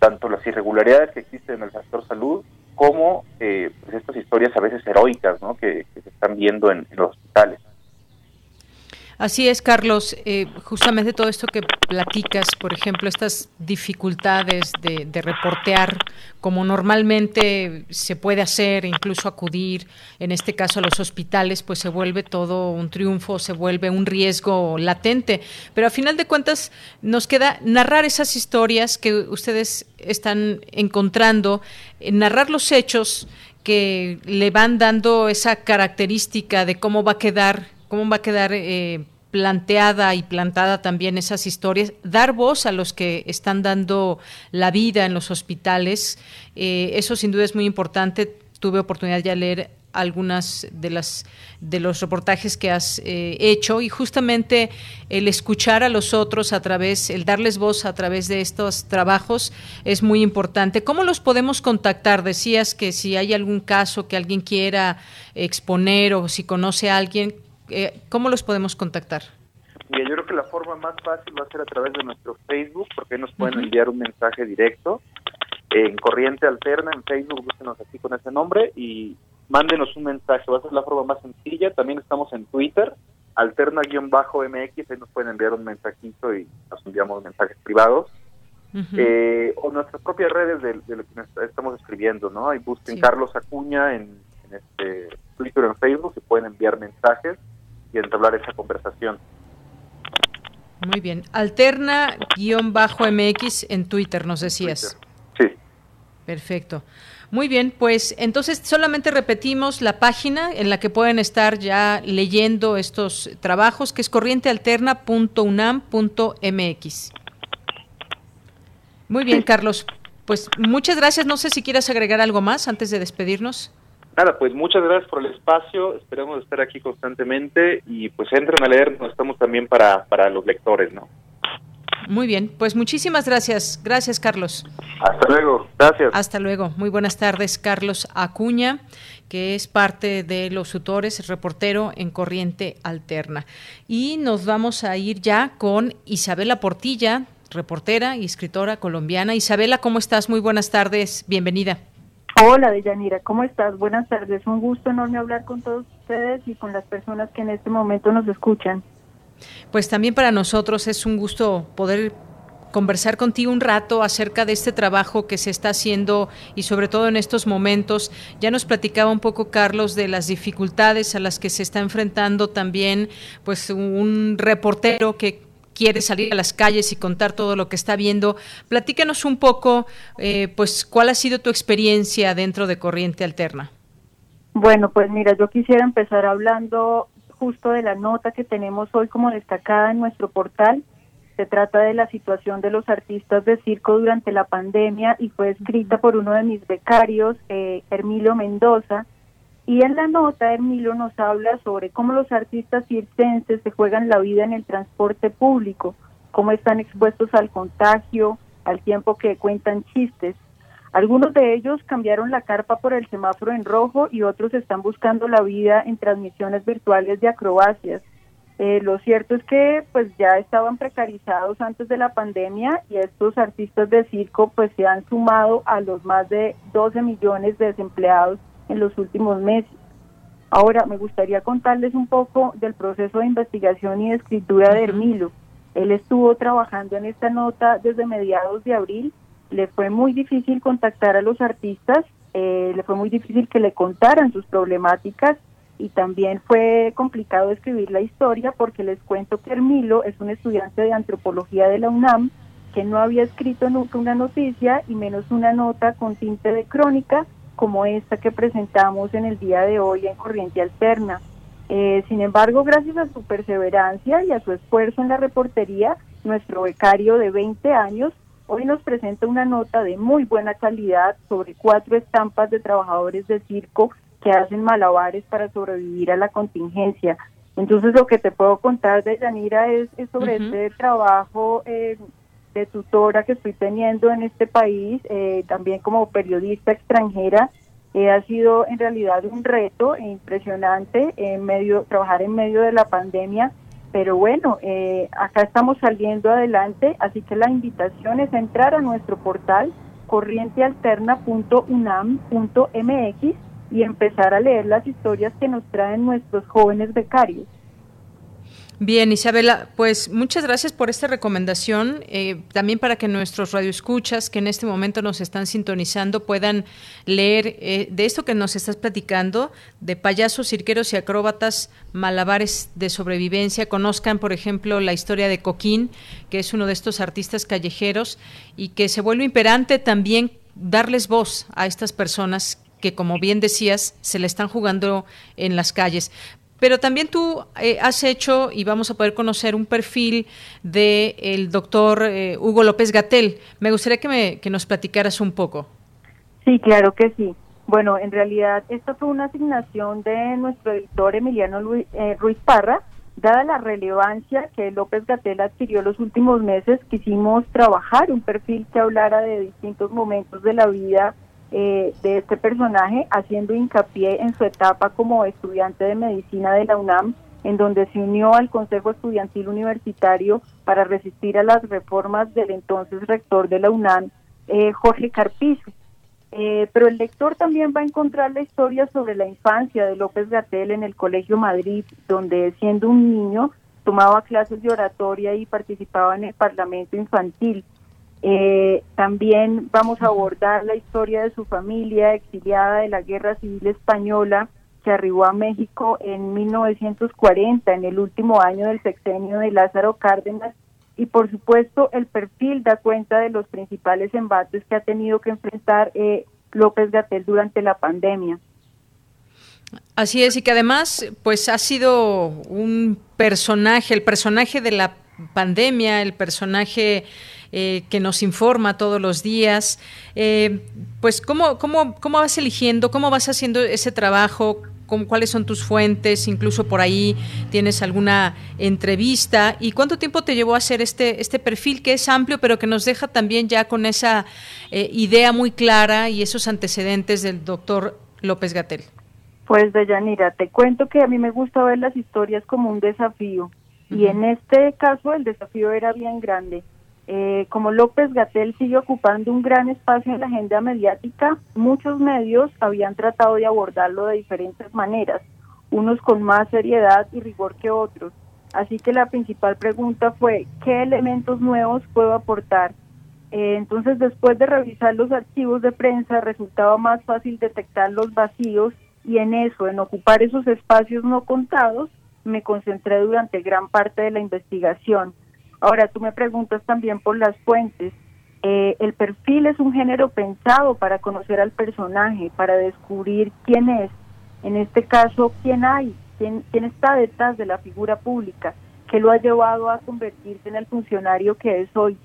tanto las irregularidades que existen en el sector salud como eh, pues estas historias a veces heroicas ¿no? que, se están viendo en los hospitales. Así es, Carlos. Eh, justamente todo esto que platicas, por ejemplo, estas dificultades de, reportear como normalmente se puede hacer, incluso acudir, en este caso a los hospitales, pues se vuelve todo un triunfo, se vuelve un riesgo latente. Pero a final de cuentas nos queda narrar esas historias que ustedes están encontrando, eh, narrar los hechos que le van dando esa característica de cómo va a quedar cómo va a quedar eh, planteada y plantada también esas historias, dar voz a los que están dando la vida en los hospitales, eh, eso sin duda es muy importante. Tuve oportunidad ya de leer algunas de las de los reportajes que has eh, hecho y justamente el escuchar a los otros a través el darles voz a través de estos trabajos es muy importante. Cómo los podemos contactar decías que si hay algún caso que alguien quiera exponer o si conoce a alguien eh, ¿cómo los podemos contactar? yo creo que la forma más fácil va a ser a través de nuestro Facebook, porque nos pueden enviar un mensaje directo. En Corriente Alterna, en Facebook, búsquenos así con ese nombre y mándenos un mensaje. Va a ser la forma más sencilla. También estamos en Twitter, alterna-mx, ahí nos pueden enviar un mensajito y nos enviamos mensajes privados. Eh, o nuestras propias redes de, lo que estamos escribiendo, ¿no? Ahí busquen Carlos Acuña en, en este Twitter, en Facebook, y pueden enviar mensajes y entablar esa conversación. Muy bien. Alterna-MX en Twitter, nos decías. Sí. Perfecto. Muy bien, pues entonces solamente repetimos la página en la que pueden estar ya leyendo estos trabajos, que es corrientealterna.unam.mx. Muy bien, Carlos. Pues muchas gracias. No sé si quieras agregar algo más antes de despedirnos. Nada, pues muchas gracias por el espacio, esperamos estar aquí constantemente y pues entren a leer, estamos también para, para los lectores, ¿no? Muy bien, pues muchísimas gracias. Gracias, Carlos. Hasta luego, gracias. Hasta luego. Muy buenas tardes, Carlos Acuña, que es parte de los tutores, reportero en Corriente Alterna. Y nos vamos a ir ya con Isabela Portilla, reportera y escritora colombiana. Isabela, ¿cómo estás? Muy buenas tardes, bienvenida. Hola, Deyanira, ¿cómo estás? Buenas tardes. Un gusto enorme hablar con todos ustedes y con las personas que en este momento nos escuchan. Pues también para nosotros es un gusto poder conversar contigo un rato acerca de este trabajo que se está haciendo y sobre todo en estos momentos. Ya nos platicaba un poco Carlos de las dificultades a las que se está enfrentando también pues un reportero que quiere salir a las calles y contar todo lo que está viendo. Platícanos un poco, eh, pues, cuál ha sido tu experiencia dentro de Corriente Alterna. Bueno, pues mira, yo quisiera empezar hablando justo de la nota que tenemos hoy como destacada en nuestro portal. Se trata de la situación de los artistas de circo durante la pandemia y fue escrita por uno de mis becarios, eh, Hermilo Mendoza, y en la nota, Emilio nos habla sobre cómo los artistas circenses se juegan la vida en el transporte público, cómo están expuestos al contagio, al tiempo que cuentan chistes. Algunos de ellos cambiaron la carpa por el semáforo en rojo y otros están buscando la vida en transmisiones virtuales de acrobacias. Eh, lo cierto es que pues ya estaban precarizados antes de la pandemia y estos artistas de circo pues se han sumado a los más de 12 millones de desempleados en los últimos meses. Ahora, me gustaría contarles un poco del proceso de investigación y de escritura de Hermilo. Él estuvo trabajando en esta nota desde mediados de abril. Le fue muy difícil contactar a los artistas, eh, le fue muy difícil que le contaran sus problemáticas y también fue complicado escribir la historia porque les cuento que Hermilo es un estudiante de antropología de la UNAM que no había escrito nunca una noticia y menos una nota con tinte de crónica como esta que presentamos en el día de hoy en Corriente Alterna. Eh, sin embargo, gracias a su perseverancia y a su esfuerzo en la reportería, nuestro becario de 20 años hoy nos presenta una nota de muy buena calidad sobre cuatro estampas de trabajadores de circo que hacen malabares para sobrevivir a la contingencia. Entonces lo que te puedo contar de Yanira es, sobre este trabajo eh, de tutora que estoy teniendo en este país, eh, también como periodista extranjera. Eh, ha sido en realidad un reto impresionante en medio trabajar en medio de la pandemia pero bueno, eh, acá estamos saliendo adelante, así que la invitación es entrar a nuestro portal corrientealterna.unam.mx y empezar a leer las historias que nos traen nuestros jóvenes becarios. Bien, Isabela, pues muchas gracias por esta recomendación. Eh, también para que nuestros radioescuchas que en este momento nos están sintonizando puedan leer eh, de esto que nos estás platicando, de payasos, cirqueros y acróbatas, malabares de sobrevivencia. Conozcan, por ejemplo, la historia de Coquín, que es uno de estos artistas callejeros y que se vuelve imperante también darles voz a estas personas que, como bien decías, se le están jugando en las calles. Pero también tú eh, has hecho, y vamos a poder conocer un perfil del el doctor eh, Hugo López Gatel. Me gustaría que, me, nos platicaras un poco. Sí, claro que sí. Bueno, en realidad esto fue una asignación de nuestro editor Emiliano Luis, eh, Ruiz Parra. Dada la relevancia que López Gatel adquirió los últimos meses, quisimos trabajar un perfil que hablara de distintos momentos de la vida eh, de este personaje, haciendo hincapié en su etapa como estudiante de medicina de la UNAM, en donde se unió al Consejo Estudiantil Universitario para resistir a las reformas del entonces rector de la UNAM, eh, Jorge Carpizo. Eh, pero el lector también va a encontrar la historia sobre la infancia de López Gatel en el Colegio Madrid, donde siendo un niño tomaba clases de oratoria y participaba en el Parlamento Infantil. Eh, también vamos a abordar la historia de su familia exiliada de la Guerra Civil Española que arribó a México en 1940, en el último año del sexenio de Lázaro Cárdenas. Y por supuesto el perfil da cuenta de los principales embates que ha tenido que enfrentar eh, López Gatel durante la pandemia. Así es, y que además pues ha sido un personaje, el personaje de la pandemia, el personaje eh, que nos informa todos los días. Eh, pues, ¿cómo, cómo, ¿cómo vas eligiendo, cómo vas haciendo ese trabajo? ¿Cuáles son tus fuentes? Incluso por ahí tienes alguna entrevista. ¿Y cuánto tiempo te llevó a hacer este, este perfil que es amplio, pero que nos deja también ya con esa eh, idea muy clara y esos antecedentes del doctor López Gatel? Pues, Deyanira, te cuento que a mí me gusta ver las historias como un desafío. Y en este caso el desafío era bien grande. Eh, como López Gatel sigue ocupando un gran espacio en la agenda mediática, muchos medios habían tratado de abordarlo de diferentes maneras, unos con más seriedad y rigor que otros. Así que la principal pregunta fue, ¿qué elementos nuevos puedo aportar? Eh, entonces, después de revisar los archivos de prensa, resultaba más fácil detectar los vacíos y en eso, en ocupar esos espacios no contados, me concentré durante gran parte de la investigación. Ahora, tú me preguntas también por las fuentes. Eh, el perfil es un género pensado para conocer al personaje, para descubrir quién es, en este caso, quién hay, quién, quién está detrás de la figura pública, que lo ha llevado a convertirse en el funcionario que es hoy.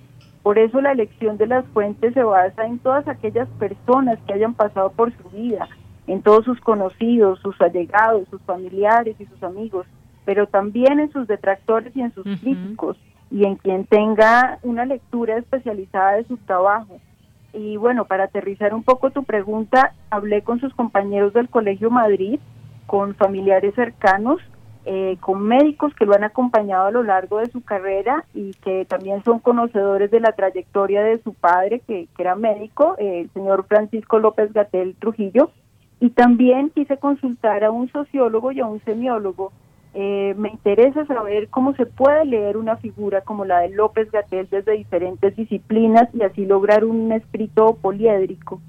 Por eso la elección de las fuentes se basa en todas aquellas personas que hayan pasado por su vida, en todos sus conocidos, sus allegados, sus familiares y sus amigos, pero también en sus detractores y en sus críticos y en quien tenga una lectura especializada de su trabajo. Y bueno, para aterrizar un poco tu pregunta, hablé con sus compañeros del Colegio Madrid, con familiares cercanos, eh, con médicos que lo han acompañado a lo largo de su carrera y que también son conocedores de la trayectoria de su padre, que, era médico, eh, el señor Francisco López Gatel Trujillo. Y también quise consultar a un sociólogo y a un semiólogo eh, me interesa saber cómo se puede leer una figura como la de López Gatel desde diferentes disciplinas y así lograr un escrito poliédrico.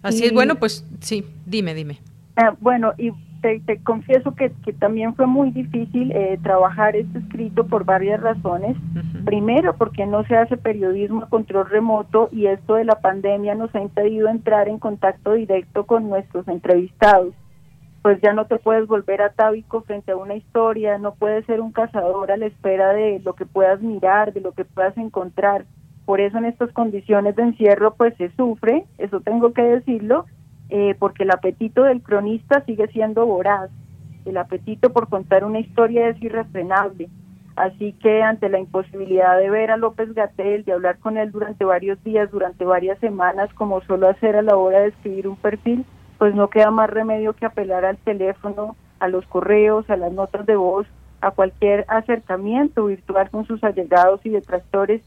Así es, bueno, pues sí, dime, dime. Ah, bueno, y te, confieso que, también fue muy difícil eh, trabajar este escrito por varias razones. Primero, porque no se hace periodismo a control remoto y esto de la pandemia nos ha impedido entrar en contacto directo con nuestros entrevistados pues ya no te puedes volver atávico frente a una historia, no puedes ser un cazador a la espera de lo que puedas mirar, de lo que puedas encontrar. Por eso en estas condiciones de encierro pues se sufre, eso tengo que decirlo, eh, porque el apetito del cronista sigue siendo voraz. El apetito por contar una historia es irrefrenable. Así que ante la imposibilidad de ver a López Gatel, de hablar con él durante varios días, durante varias semanas, como solo hacer a la hora de escribir un perfil, pues no queda más remedio que apelar al teléfono, a los correos, a las notas de voz, a cualquier acercamiento virtual con sus allegados y detractores.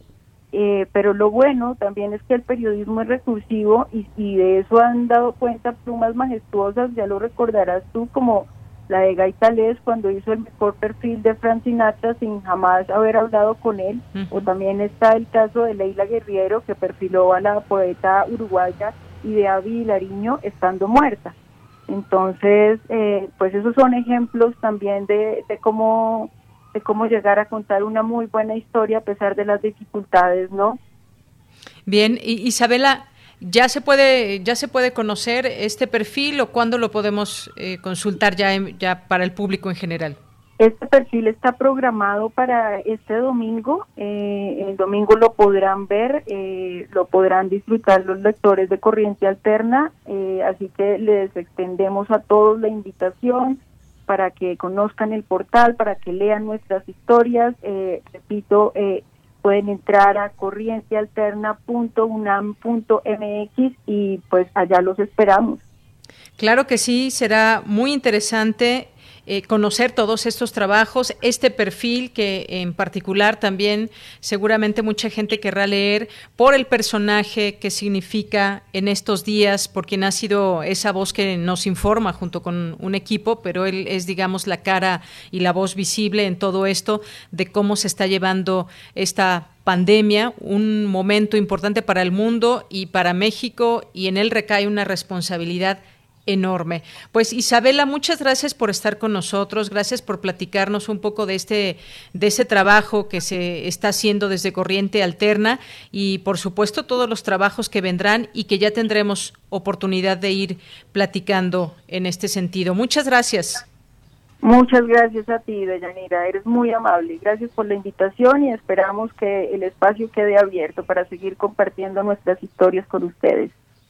Eh, pero lo bueno también es que el periodismo es recursivo y, y de eso han dado cuenta plumas majestuosas, ya lo recordarás tú, como la de Gaitales cuando hizo el mejor perfil de Frank Sinatra sin jamás haber hablado con él, o también está el caso de Leila Guerriero que perfiló a la poeta uruguaya y de Avi Lariño estando muerta. Entonces, eh, pues esos son ejemplos también de, de cómo de cómo llegar a contar una muy buena historia a pesar de las dificultades, ¿no? Bien, Isabela, ¿Ya se puede, ya se puede conocer este perfil o cuándo lo podemos eh, consultar ya, ya para el público en general? Este perfil está programado para este domingo. Eh, el domingo lo podrán ver, eh, lo podrán disfrutar los lectores de Corriente Alterna. así que les extendemos a todos la invitación para que conozcan el portal, para que lean nuestras historias. repito, pueden entrar a corrientealterna.unam.mx y pues allá los esperamos. Claro que sí, será muy interesante eh, conocer todos estos trabajos, este perfil que en particular también seguramente mucha gente querrá leer por el personaje que significa en estos días, por quien ha sido esa voz que nos informa junto con un equipo, pero él es, digamos, la cara y la voz visible en todo esto de cómo se está llevando esta pandemia, un momento importante para el mundo y para México, y en él recae una responsabilidad enorme. Pues Isabela, muchas gracias por estar con nosotros, gracias por platicarnos un poco de este de ese trabajo que se está haciendo desde Corriente Alterna y por supuesto todos los trabajos que vendrán y que ya tendremos oportunidad de ir platicando en este sentido. Muchas gracias. Muchas gracias a ti, Deyanira, eres muy amable. Gracias por la invitación y esperamos que el espacio quede abierto para seguir compartiendo nuestras historias con ustedes.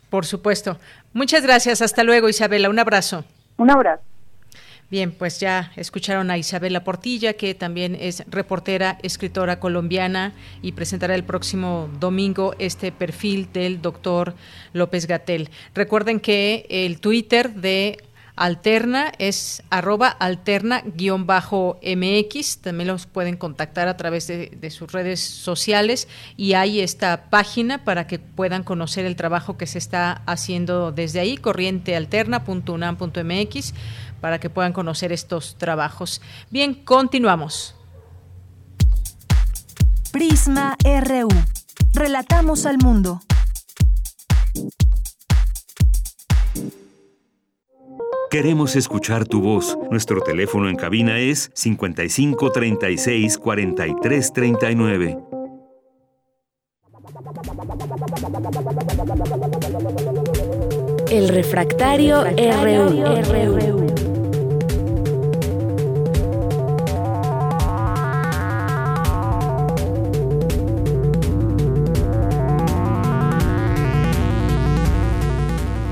Por supuesto. Muchas gracias. Hasta luego, Isabela. Un abrazo. Un abrazo. Bien, pues ya escucharon a Isabela Portilla, que también es reportera, escritora colombiana y presentará el próximo domingo este perfil del doctor López Gatel. Recuerden que el Twitter de Alterna es arroba alterna-mx. También los pueden contactar a través de, sus redes sociales y hay esta página para que puedan conocer el trabajo que se está haciendo desde ahí, corrientealterna.unam.mx, para que puedan conocer estos trabajos. Bien, continuamos. Prisma RU. Relatamos al mundo. Queremos escuchar tu voz. Nuestro teléfono en cabina es 55 36 43 39. El refractario, RU.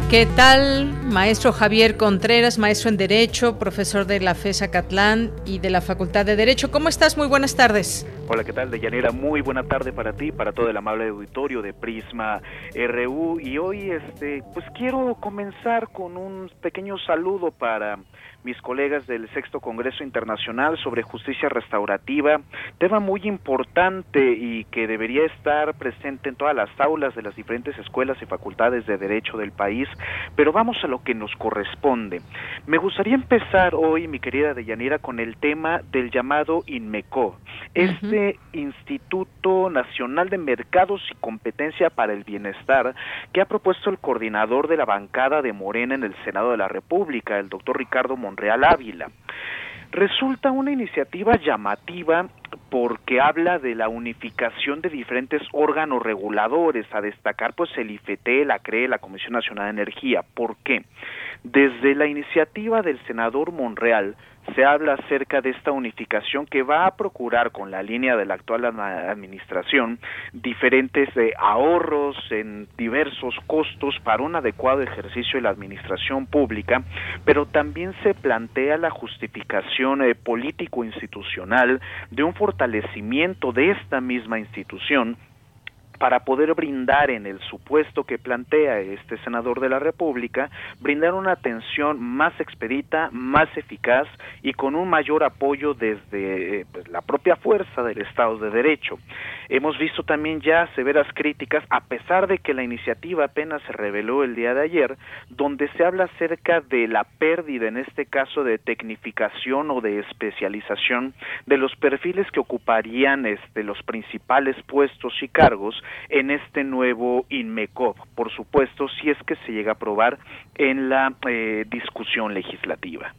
¿Qué tal, maestro Javier Contreras, maestro en Derecho, profesor de la FESA Catlán y de la Facultad de Derecho? ¿Cómo estás? Muy buenas tardes. Hola, ¿qué tal, Deyanira? Muy buena tarde para ti, para todo el amable auditorio de Prisma RU. Y hoy, este, pues quiero comenzar con un pequeño saludo para mis colegas del Sexto Congreso Internacional sobre Justicia Restaurativa, tema muy importante y que debería estar presente en todas las aulas de las diferentes escuelas y facultades de Derecho del país, pero vamos a lo que nos corresponde. Me gustaría empezar hoy, mi querida Deyanira, con el tema del llamado INMECO, este Instituto Nacional de Mercados y Competencia para el Bienestar que ha propuesto el coordinador de la bancada de Morena en el Senado de la República, el doctor Ricardo Monreal Ávila. Resulta una iniciativa llamativa porque habla de la unificación de diferentes órganos reguladores, a destacar pues el IFT, la CRE, la Comisión Nacional de Energía. ¿Por qué? Desde la iniciativa del senador Monreal se habla acerca de esta unificación que va a procurar con la línea de la actual administración diferentes eh, ahorros en diversos costos para un adecuado ejercicio de la administración pública, pero también se plantea la justificación eh, político-institucional de un fortalecimiento de esta misma institución para poder brindar en el supuesto que plantea este senador de la República, brindar una atención más expedita, más eficaz y con un mayor apoyo desde eh, pues, la propia fuerza del Estado de Derecho. Hemos visto también ya severas críticas, a pesar de que la iniciativa apenas se reveló el día de ayer, donde se habla acerca de la pérdida, en este caso, de tecnificación o de especialización de los perfiles que ocuparían este, los principales puestos y cargos en este nuevo INMECOP, por supuesto, si es que se llega a aprobar en la eh, discusión legislativa.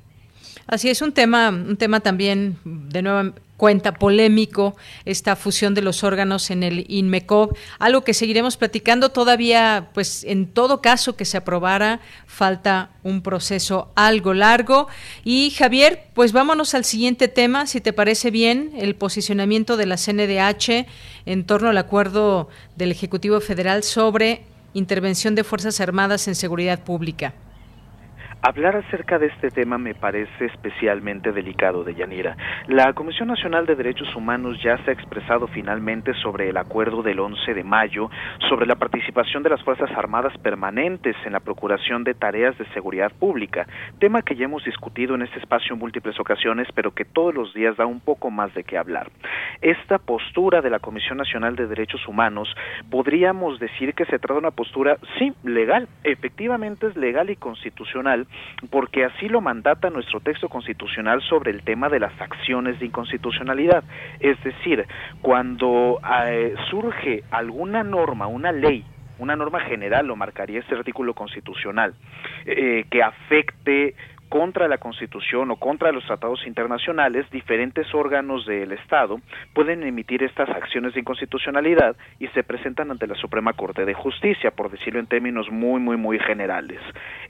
Así es un tema, un tema también de nueva cuenta polémico esta fusión de los órganos en el INMECOB, algo que seguiremos platicando todavía, pues en todo caso que se aprobara, falta un proceso algo largo. Y Javier, pues vámonos al siguiente tema, si te parece bien, el posicionamiento de la CNDH en torno al acuerdo del Ejecutivo Federal sobre intervención de Fuerzas Armadas en seguridad pública. Hablar acerca de este tema me parece especialmente delicado, de Yanira. La Comisión Nacional de Derechos Humanos ya se ha expresado finalmente sobre el acuerdo del 11 de mayo sobre la participación de las Fuerzas Armadas permanentes en la procuración de tareas de seguridad pública, tema que ya hemos discutido en este espacio en múltiples ocasiones, pero que todos los días da un poco más de qué hablar. Esta postura de la Comisión Nacional de Derechos Humanos podríamos decir que se trata de una postura, sí, legal, efectivamente es legal y constitucional, porque así lo mandata nuestro texto constitucional sobre el tema de las acciones de inconstitucionalidad. Es decir, cuando eh, surge alguna norma, una ley, una norma general, lo marcaría este artículo constitucional, eh, que afecte contra la Constitución o contra los tratados internacionales, diferentes órganos del Estado pueden emitir estas acciones de inconstitucionalidad y se presentan ante la Suprema Corte de Justicia, por decirlo en términos muy, muy, muy generales.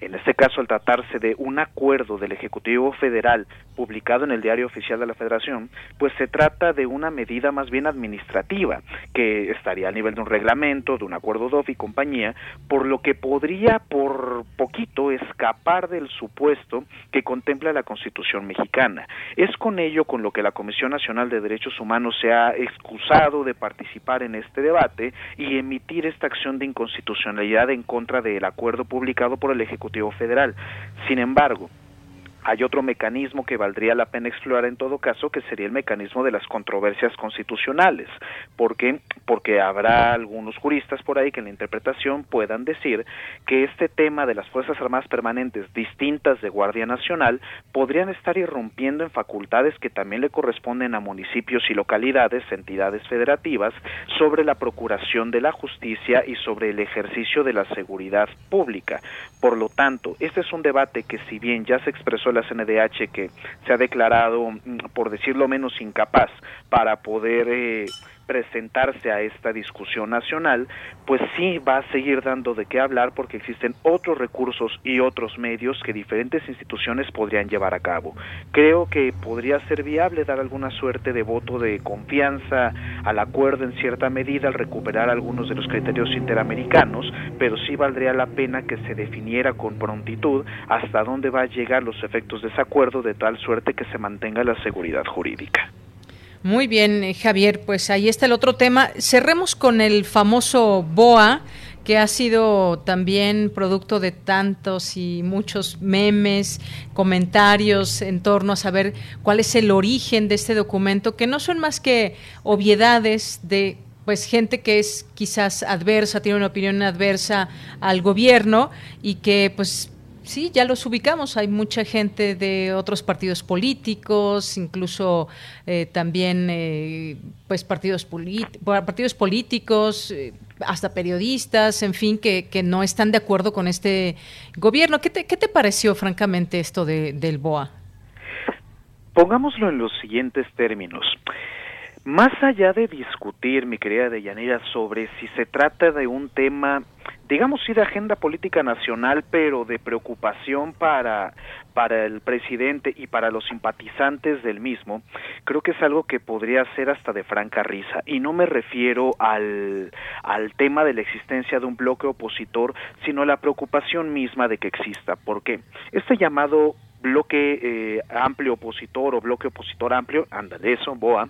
En este caso, al tratarse de un acuerdo del Ejecutivo Federal publicado en el Diario Oficial de la Federación, pues se trata de una medida más bien administrativa, que estaría a nivel de un reglamento, de un acuerdo DOF y compañía, por lo que podría por poquito escapar del supuesto que contempla la Constitución mexicana. Es con ello con lo que la Comisión Nacional de Derechos Humanos se ha excusado de participar en este debate y emitir esta acción de inconstitucionalidad en contra del acuerdo publicado por el Ejecutivo Federal. Sin embargo, hay otro mecanismo que valdría la pena explorar en todo caso, que sería el mecanismo de las controversias constitucionales. ¿Por qué? Porque habrá algunos juristas por ahí que en la interpretación puedan decir que este tema de las Fuerzas Armadas Permanentes distintas de Guardia Nacional podrían estar irrumpiendo en facultades que también le corresponden a municipios y localidades, entidades federativas, sobre la procuración de la justicia y sobre el ejercicio de la seguridad pública. Por lo tanto, este es un debate que si bien ya se expresó la CNDH que se ha declarado, mm, por decirlo menos, incapaz para poder eh, presentarse a esta discusión nacional, pues sí va a seguir dando de qué hablar porque existen otros recursos y otros medios que diferentes instituciones podrían llevar a cabo. Creo que podría ser viable dar alguna suerte de voto de confianza al acuerdo en cierta medida al recuperar algunos de los criterios interamericanos, pero sí valdría la pena que se definiera con prontitud hasta dónde va a llegar los efectos de ese acuerdo de tal suerte que se mantenga la seguridad jurídica. Muy bien, eh, Javier, pues ahí está el otro tema. Cerremos con el famoso BOA que ha sido también producto de tantos y muchos memes, comentarios en torno a saber cuál es el origen de este documento, que no son más que obviedades de pues gente que es quizás adversa, tiene una opinión adversa al gobierno y que pues sí, ya los ubicamos. Hay mucha gente de otros partidos políticos, incluso eh, también eh, pues partidos, partidos políticos, eh, hasta periodistas, en fin, que, no están de acuerdo con este gobierno. ¿Qué te, qué te pareció, francamente, esto de, del BOA? Pongámoslo en los siguientes términos. Más allá de discutir, mi querida Deyanira, sobre si se trata de un tema digamos sí de agenda política nacional, pero de preocupación para, para el presidente y para los simpatizantes del mismo, creo que es algo que podría ser hasta de franca risa. Y no me refiero al, al tema de la existencia de un bloque opositor, sino a la preocupación misma de que exista. porque Este llamado bloque eh, amplio opositor o bloque opositor amplio, anda de eso, BOA,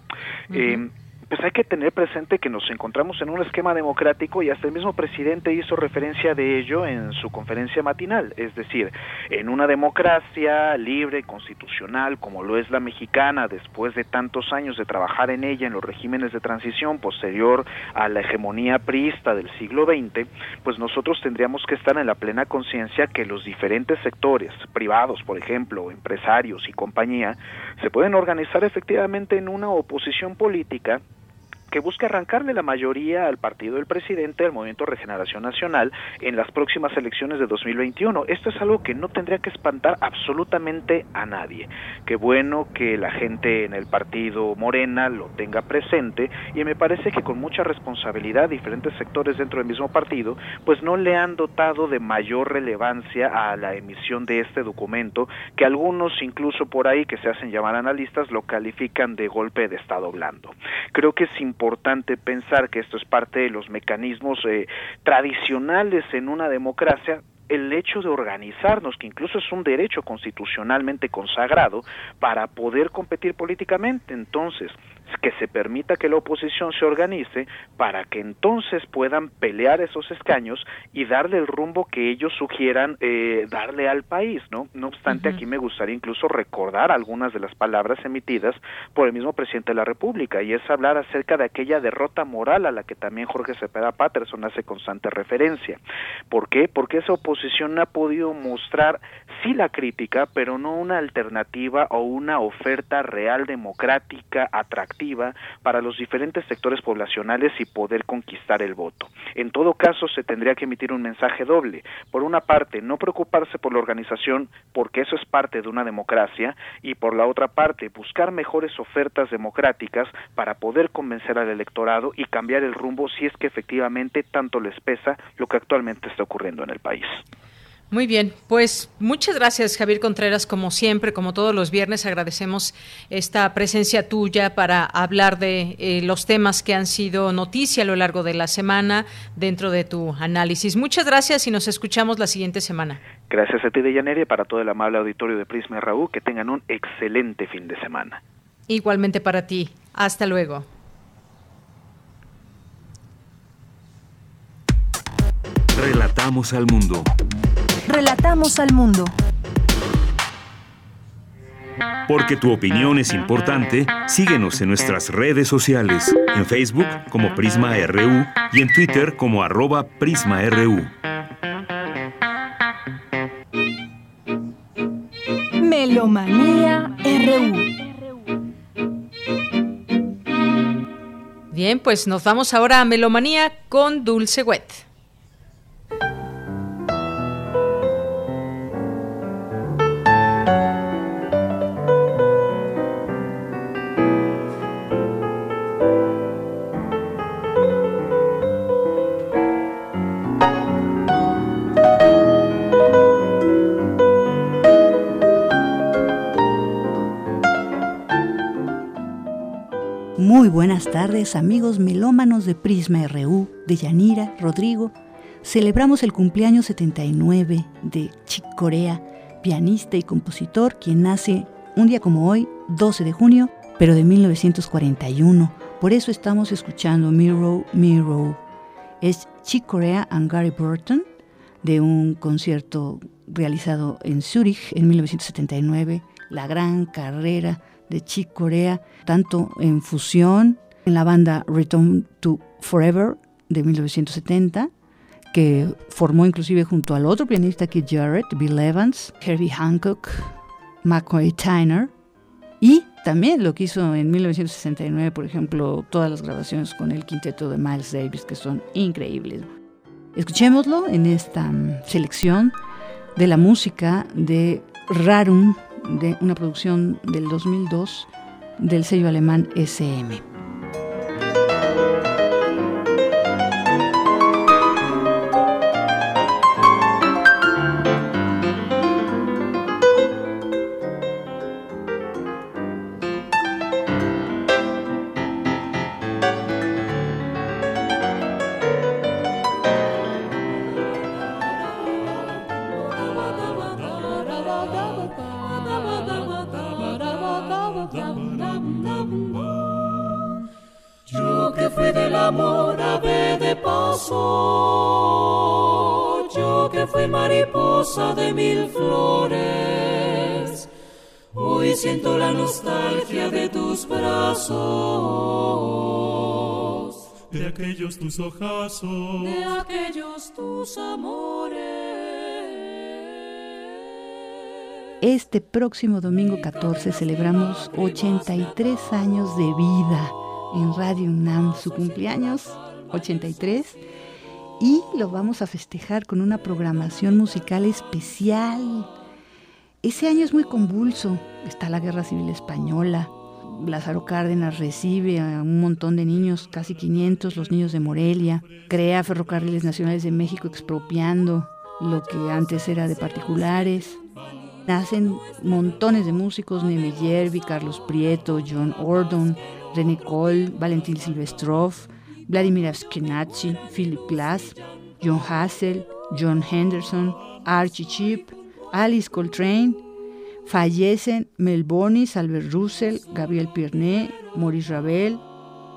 eh, pues hay que tener presente que nos encontramos en un esquema democrático y hasta el mismo presidente hizo referencia de ello en su conferencia matinal, es decir, en una democracia libre, constitucional, como lo es la mexicana, después de tantos años de trabajar en ella en los regímenes de transición posterior a la hegemonía priista del siglo XX, pues nosotros tendríamos que estar en la plena conciencia que los diferentes sectores, privados, por ejemplo, empresarios y compañía, se pueden organizar efectivamente en una oposición política que busca arrancarle la mayoría al partido del presidente del Movimiento Regeneración Nacional en las próximas elecciones de 2021. Esto es algo que no tendría que espantar absolutamente a nadie. Qué bueno que la gente en el partido Morena lo tenga presente y me parece que con mucha responsabilidad diferentes sectores dentro del mismo partido pues no le han dotado de mayor relevancia a la emisión de este documento que algunos incluso por ahí que se hacen llamar analistas lo califican de golpe de estado blando. Creo que es importante importante pensar que esto es parte de los mecanismos eh, tradicionales en una democracia el hecho de organizarnos, que incluso es un derecho constitucionalmente consagrado, para poder competir políticamente. Entonces, que se permita que la oposición se organice para que entonces puedan pelear esos escaños y darle el rumbo que ellos sugieran eh, darle al país, ¿no? No obstante, aquí me gustaría incluso recordar algunas de las palabras emitidas por el mismo presidente de la República y es hablar acerca de aquella derrota moral a la que también Jorge Cepeda Patterson hace constante referencia. ¿Por qué? Porque esa oposición ha podido mostrar sí la crítica, pero no una alternativa o una oferta real democrática atractiva para los diferentes sectores poblacionales y poder conquistar el voto. En todo caso, se tendría que emitir un mensaje doble. Por una parte, no preocuparse por la organización porque eso es parte de una democracia y por la otra parte, buscar mejores ofertas democráticas para poder convencer al electorado y cambiar el rumbo si es que efectivamente tanto les pesa lo que actualmente está ocurriendo en el país. Muy bien, pues muchas gracias Javier Contreras, como siempre, como todos los viernes, agradecemos esta presencia tuya para hablar de eh, los temas que han sido noticia a lo largo de la semana dentro de tu análisis. Muchas gracias y nos escuchamos la siguiente semana. Gracias a ti, Deyanere, y para todo el amable auditorio de Prisma y Raúl, que tengan un excelente fin de semana. Igualmente para ti. Hasta luego. Relatamos al mundo. Relatamos al mundo. Porque tu opinión es importante, síguenos en nuestras redes sociales, en Facebook como Prisma RU y en Twitter como arroba PrismaRU. Melomanía RU. Bien, pues nos vamos ahora a Melomanía con Dulce Wet. Muy buenas tardes amigos melómanos de Prisma RU, de Yanira, Rodrigo. Celebramos el cumpleaños 79 de Chick Corea, pianista y compositor, quien nace un día como hoy, 12 de junio, pero de 1941. Por eso estamos escuchando Mirror, Mirror. Es Chick Corea and Gary Burton, de un concierto realizado en Zurich en 1979, la gran carrera de Chick Corea, tanto en fusión en la banda Return to Forever de 1970, que formó inclusive junto al otro pianista Keith Jarrett, Bill Evans, Herbie Hancock, McCoy Tyner, y también lo que hizo en 1969, por ejemplo, todas las grabaciones con el quinteto de Miles Davis, que son increíbles. Escuchémoslo en esta mm, selección de la música de Rarum de una producción del 2002 del sello alemán SM. Nostalgia de tus brazos, de aquellos tus ojazos, de aquellos tus amores. Este próximo domingo 14 celebramos 83 años de vida en Radio UNAM, su cumpleaños 83, y lo vamos a festejar con una programación musical especial. Ese año es muy convulso, está la Guerra Civil Española, Lázaro Cárdenas recibe a un montón de niños, casi 500, los niños de Morelia, crea Ferrocarriles Nacionales de México expropiando lo que antes era de particulares. Nacen montones de músicos, Neme Yerby, Carlos Prieto, John Ordon, René Cole, Valentín Silvestrov, Vladimir Ashkenazi, Philip Glass, John Hassel, John Henderson, Archie Chip, Alice Coltrane. Fallecen Mel Bonis, Albert Russell, Gabriel Pierné, Maurice Ravel,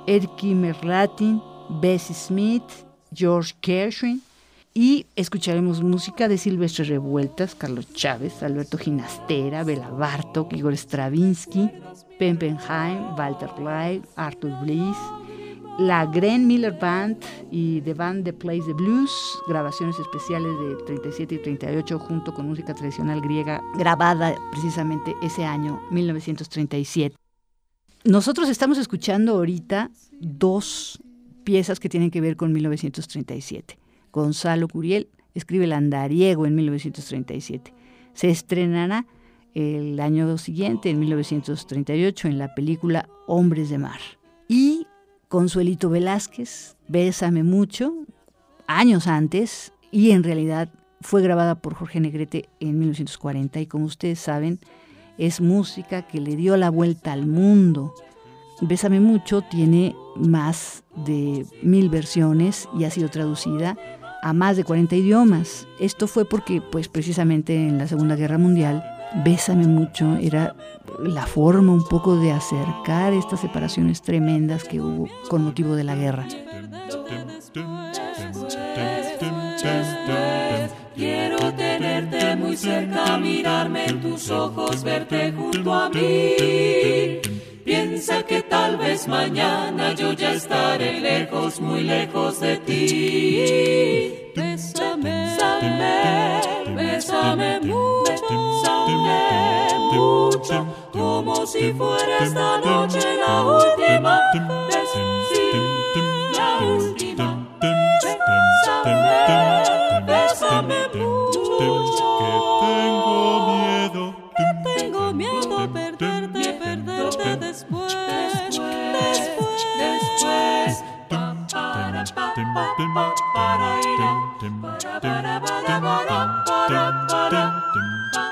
Erky Merlatin, Bessie Smith, George Gershwin, y escucharemos música de Silvestre Revueltas, Carlos Chávez, Alberto Ginastera, Bela Bartok, Igor Stravinsky, Pempenheim, Walter Bly, Arthur Bliss, la Gren Miller Band y The Band The Plays the Blues, grabaciones especiales de 37 y 38 junto con música tradicional griega grabada precisamente ese año, 1937. Nosotros estamos escuchando ahorita dos piezas que tienen que ver con 1937. Gonzalo Curiel escribe El Andariego en 1937. Se estrenará el año siguiente, en 1938, en la película Hombres de Mar. Y Consuelito Velázquez, Bésame mucho, años antes, y en realidad fue grabada por Jorge Negrete en 1940 y como ustedes saben, es música que le dio la vuelta al mundo. Bésame mucho tiene más de mil versiones y ha sido traducida a más de 40 idiomas. Esto fue porque, pues precisamente en la Segunda Guerra Mundial, Bésame mucho era la forma un poco de acercar estas separaciones tremendas que hubo con motivo de la guerra. Quiero tenerte muy cerca, mirarme en tus ojos, verte junto a mí. Piensa que tal vez mañana yo ya estaré lejos, muy lejos de ti. Bésame, bésame, bésame mucho, mucho, como si fuera esta noche la última vez, la última. Mucho, que tengo miedo, que tengo miedo perderte, perderte después, después, después. Para, para, para, para, para, para, para.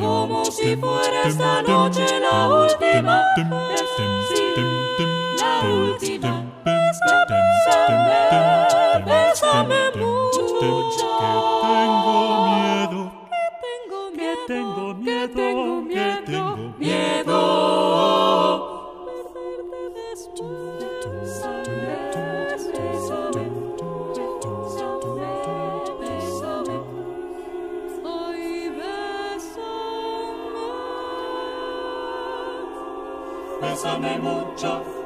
como si fuera esta noche la última vez, sí, la última. Bésame, bésame mucho, Bésame mucho.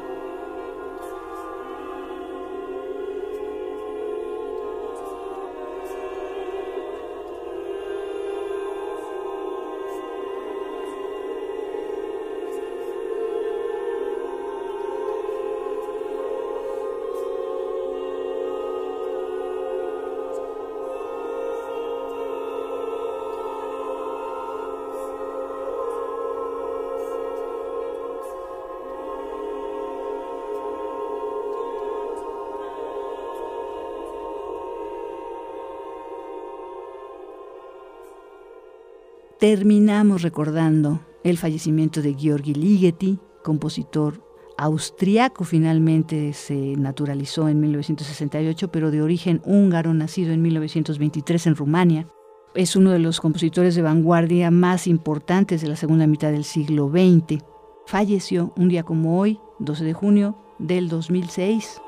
Terminamos recordando el fallecimiento de Georgi Ligeti, compositor austriaco finalmente se naturalizó en 1968, pero de origen húngaro, nacido en 1923 en Rumania. Es uno de los compositores de vanguardia más importantes de la segunda mitad del siglo XX. Falleció un día como hoy, 12 de junio del 2006.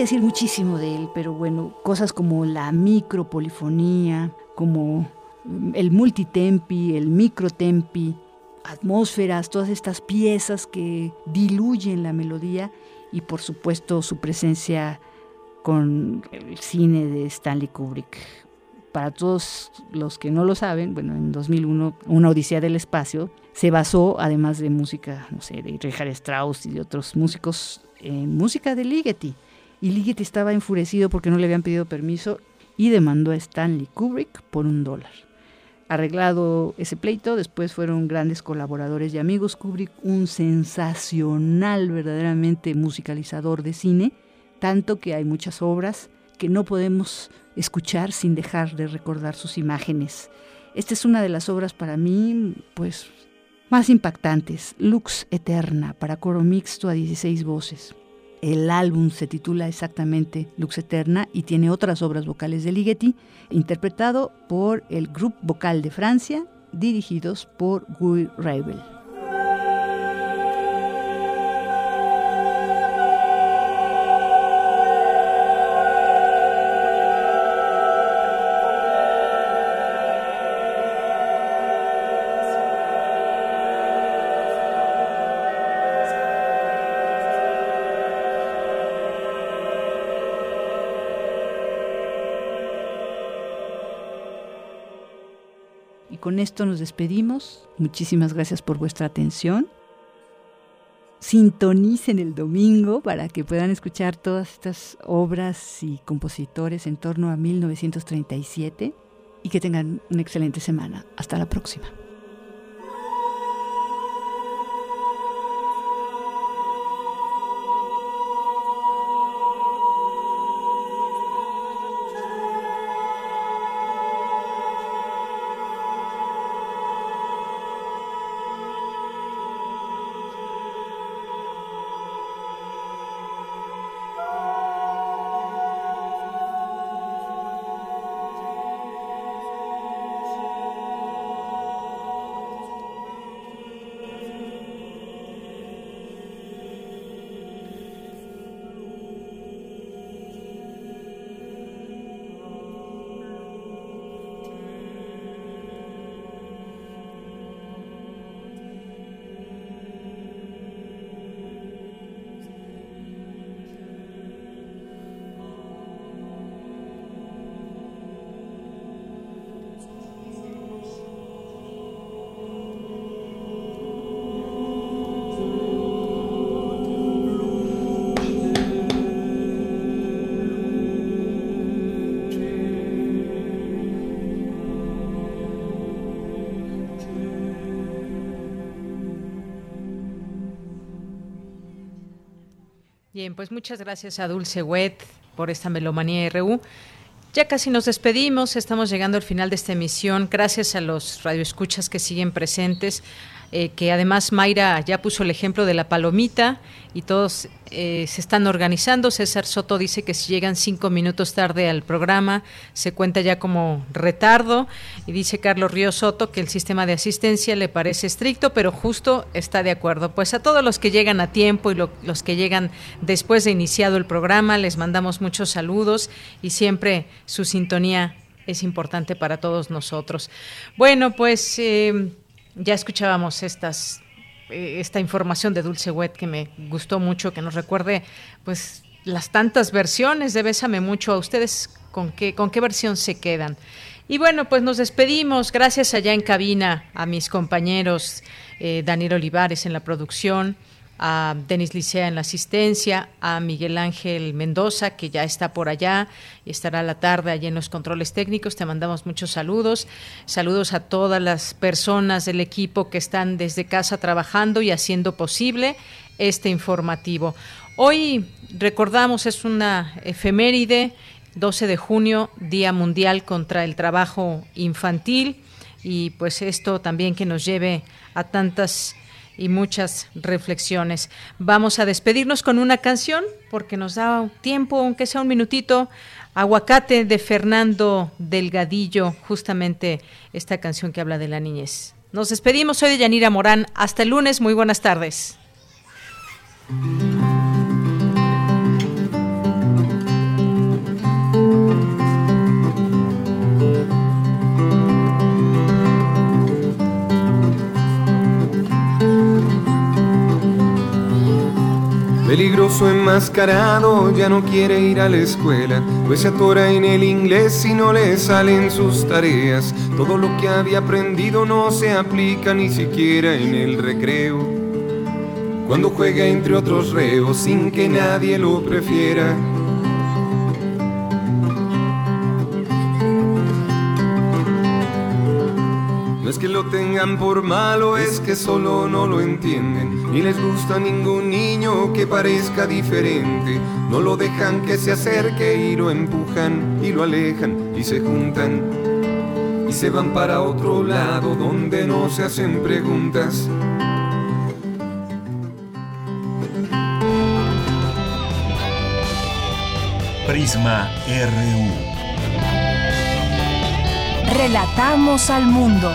Decir muchísimo de él, pero bueno, cosas como la micropolifonía, como el multitempi, el microtempi, atmósferas, todas estas piezas que diluyen la melodía y por supuesto su presencia con el cine de Stanley Kubrick. Para todos los que no lo saben, bueno, en 2001, Una Odisea del Espacio se basó, además de música, no sé, de Richard Strauss y de otros músicos, en música de Ligeti y estaba enfurecido porque no le habían pedido permiso y demandó a Stanley Kubrick por un dólar. Arreglado ese pleito, después fueron grandes colaboradores y amigos. Kubrick, un sensacional, verdaderamente musicalizador de cine, tanto que hay muchas obras que no podemos escuchar sin dejar de recordar sus imágenes. Esta es una de las obras para mí, pues, más impactantes, Lux Eterna, para coro mixto a 16 voces. El álbum se titula exactamente Lux Eterna y tiene otras obras vocales de Ligeti, interpretado por el Grupo Vocal de Francia, dirigidos por Guy Ravel. Con esto nos despedimos. Muchísimas gracias por vuestra atención. Sintonicen el domingo para que puedan escuchar todas estas obras y compositores en torno a 1937 y que tengan una excelente semana. Hasta la próxima. Bien, pues muchas gracias a Dulce Wet por esta Melomanía RU. Ya casi nos despedimos, estamos llegando al final de esta emisión. Gracias a los radioescuchas que siguen presentes, eh, que además Mayra ya puso el ejemplo de la palomita y todos eh, se están organizando. César Soto dice que si llegan cinco minutos tarde al programa se cuenta ya como retardo y dice Carlos Río Soto que el sistema de asistencia le parece estricto, pero justo está de acuerdo. Pues a todos los que llegan a tiempo y los que llegan después de iniciado el programa les mandamos muchos saludos y siempre su sintonía es importante para todos nosotros. Bueno, pues... Eh, ya escuchábamos estas eh, esta información de Dulce Wet que me gustó mucho, que nos recuerde pues las tantas versiones de Bésame mucho a ustedes con qué con qué versión se quedan. Y bueno, pues nos despedimos. Gracias allá en cabina a mis compañeros eh, Daniel Olivares en la producción, a Denis Licea en la asistencia, a Miguel Ángel Mendoza, que ya está por allá y estará a la tarde allí en los controles técnicos. Te mandamos muchos saludos. Saludos a todas las personas del equipo que están desde casa trabajando y haciendo posible este informativo. Hoy recordamos, es una efeméride, 12 de junio, Día Mundial contra el Trabajo Infantil, y pues esto también que nos lleve a tantas y muchas reflexiones. Vamos a despedirnos con una canción porque nos da tiempo, aunque sea un minutito. Aguacate de Fernando Delgadillo, justamente esta canción que habla de la niñez. Nos despedimos, soy de Yanira Morán. Hasta el lunes, muy buenas tardes. Peligroso enmascarado, ya no quiere ir a la escuela, pues se atora en el inglés y no le salen sus tareas. Todo lo que había aprendido no se aplica ni siquiera en el recreo. Cuando juega entre otros reos sin que nadie lo prefiera. No es que lo tengan por malo, es que solo no lo entienden. Ni les gusta ningún niño que parezca diferente. No lo dejan que se acerque y lo empujan y lo alejan y se juntan. Y se van para otro lado donde no se hacen preguntas. Prisma RU. Relatamos al mundo.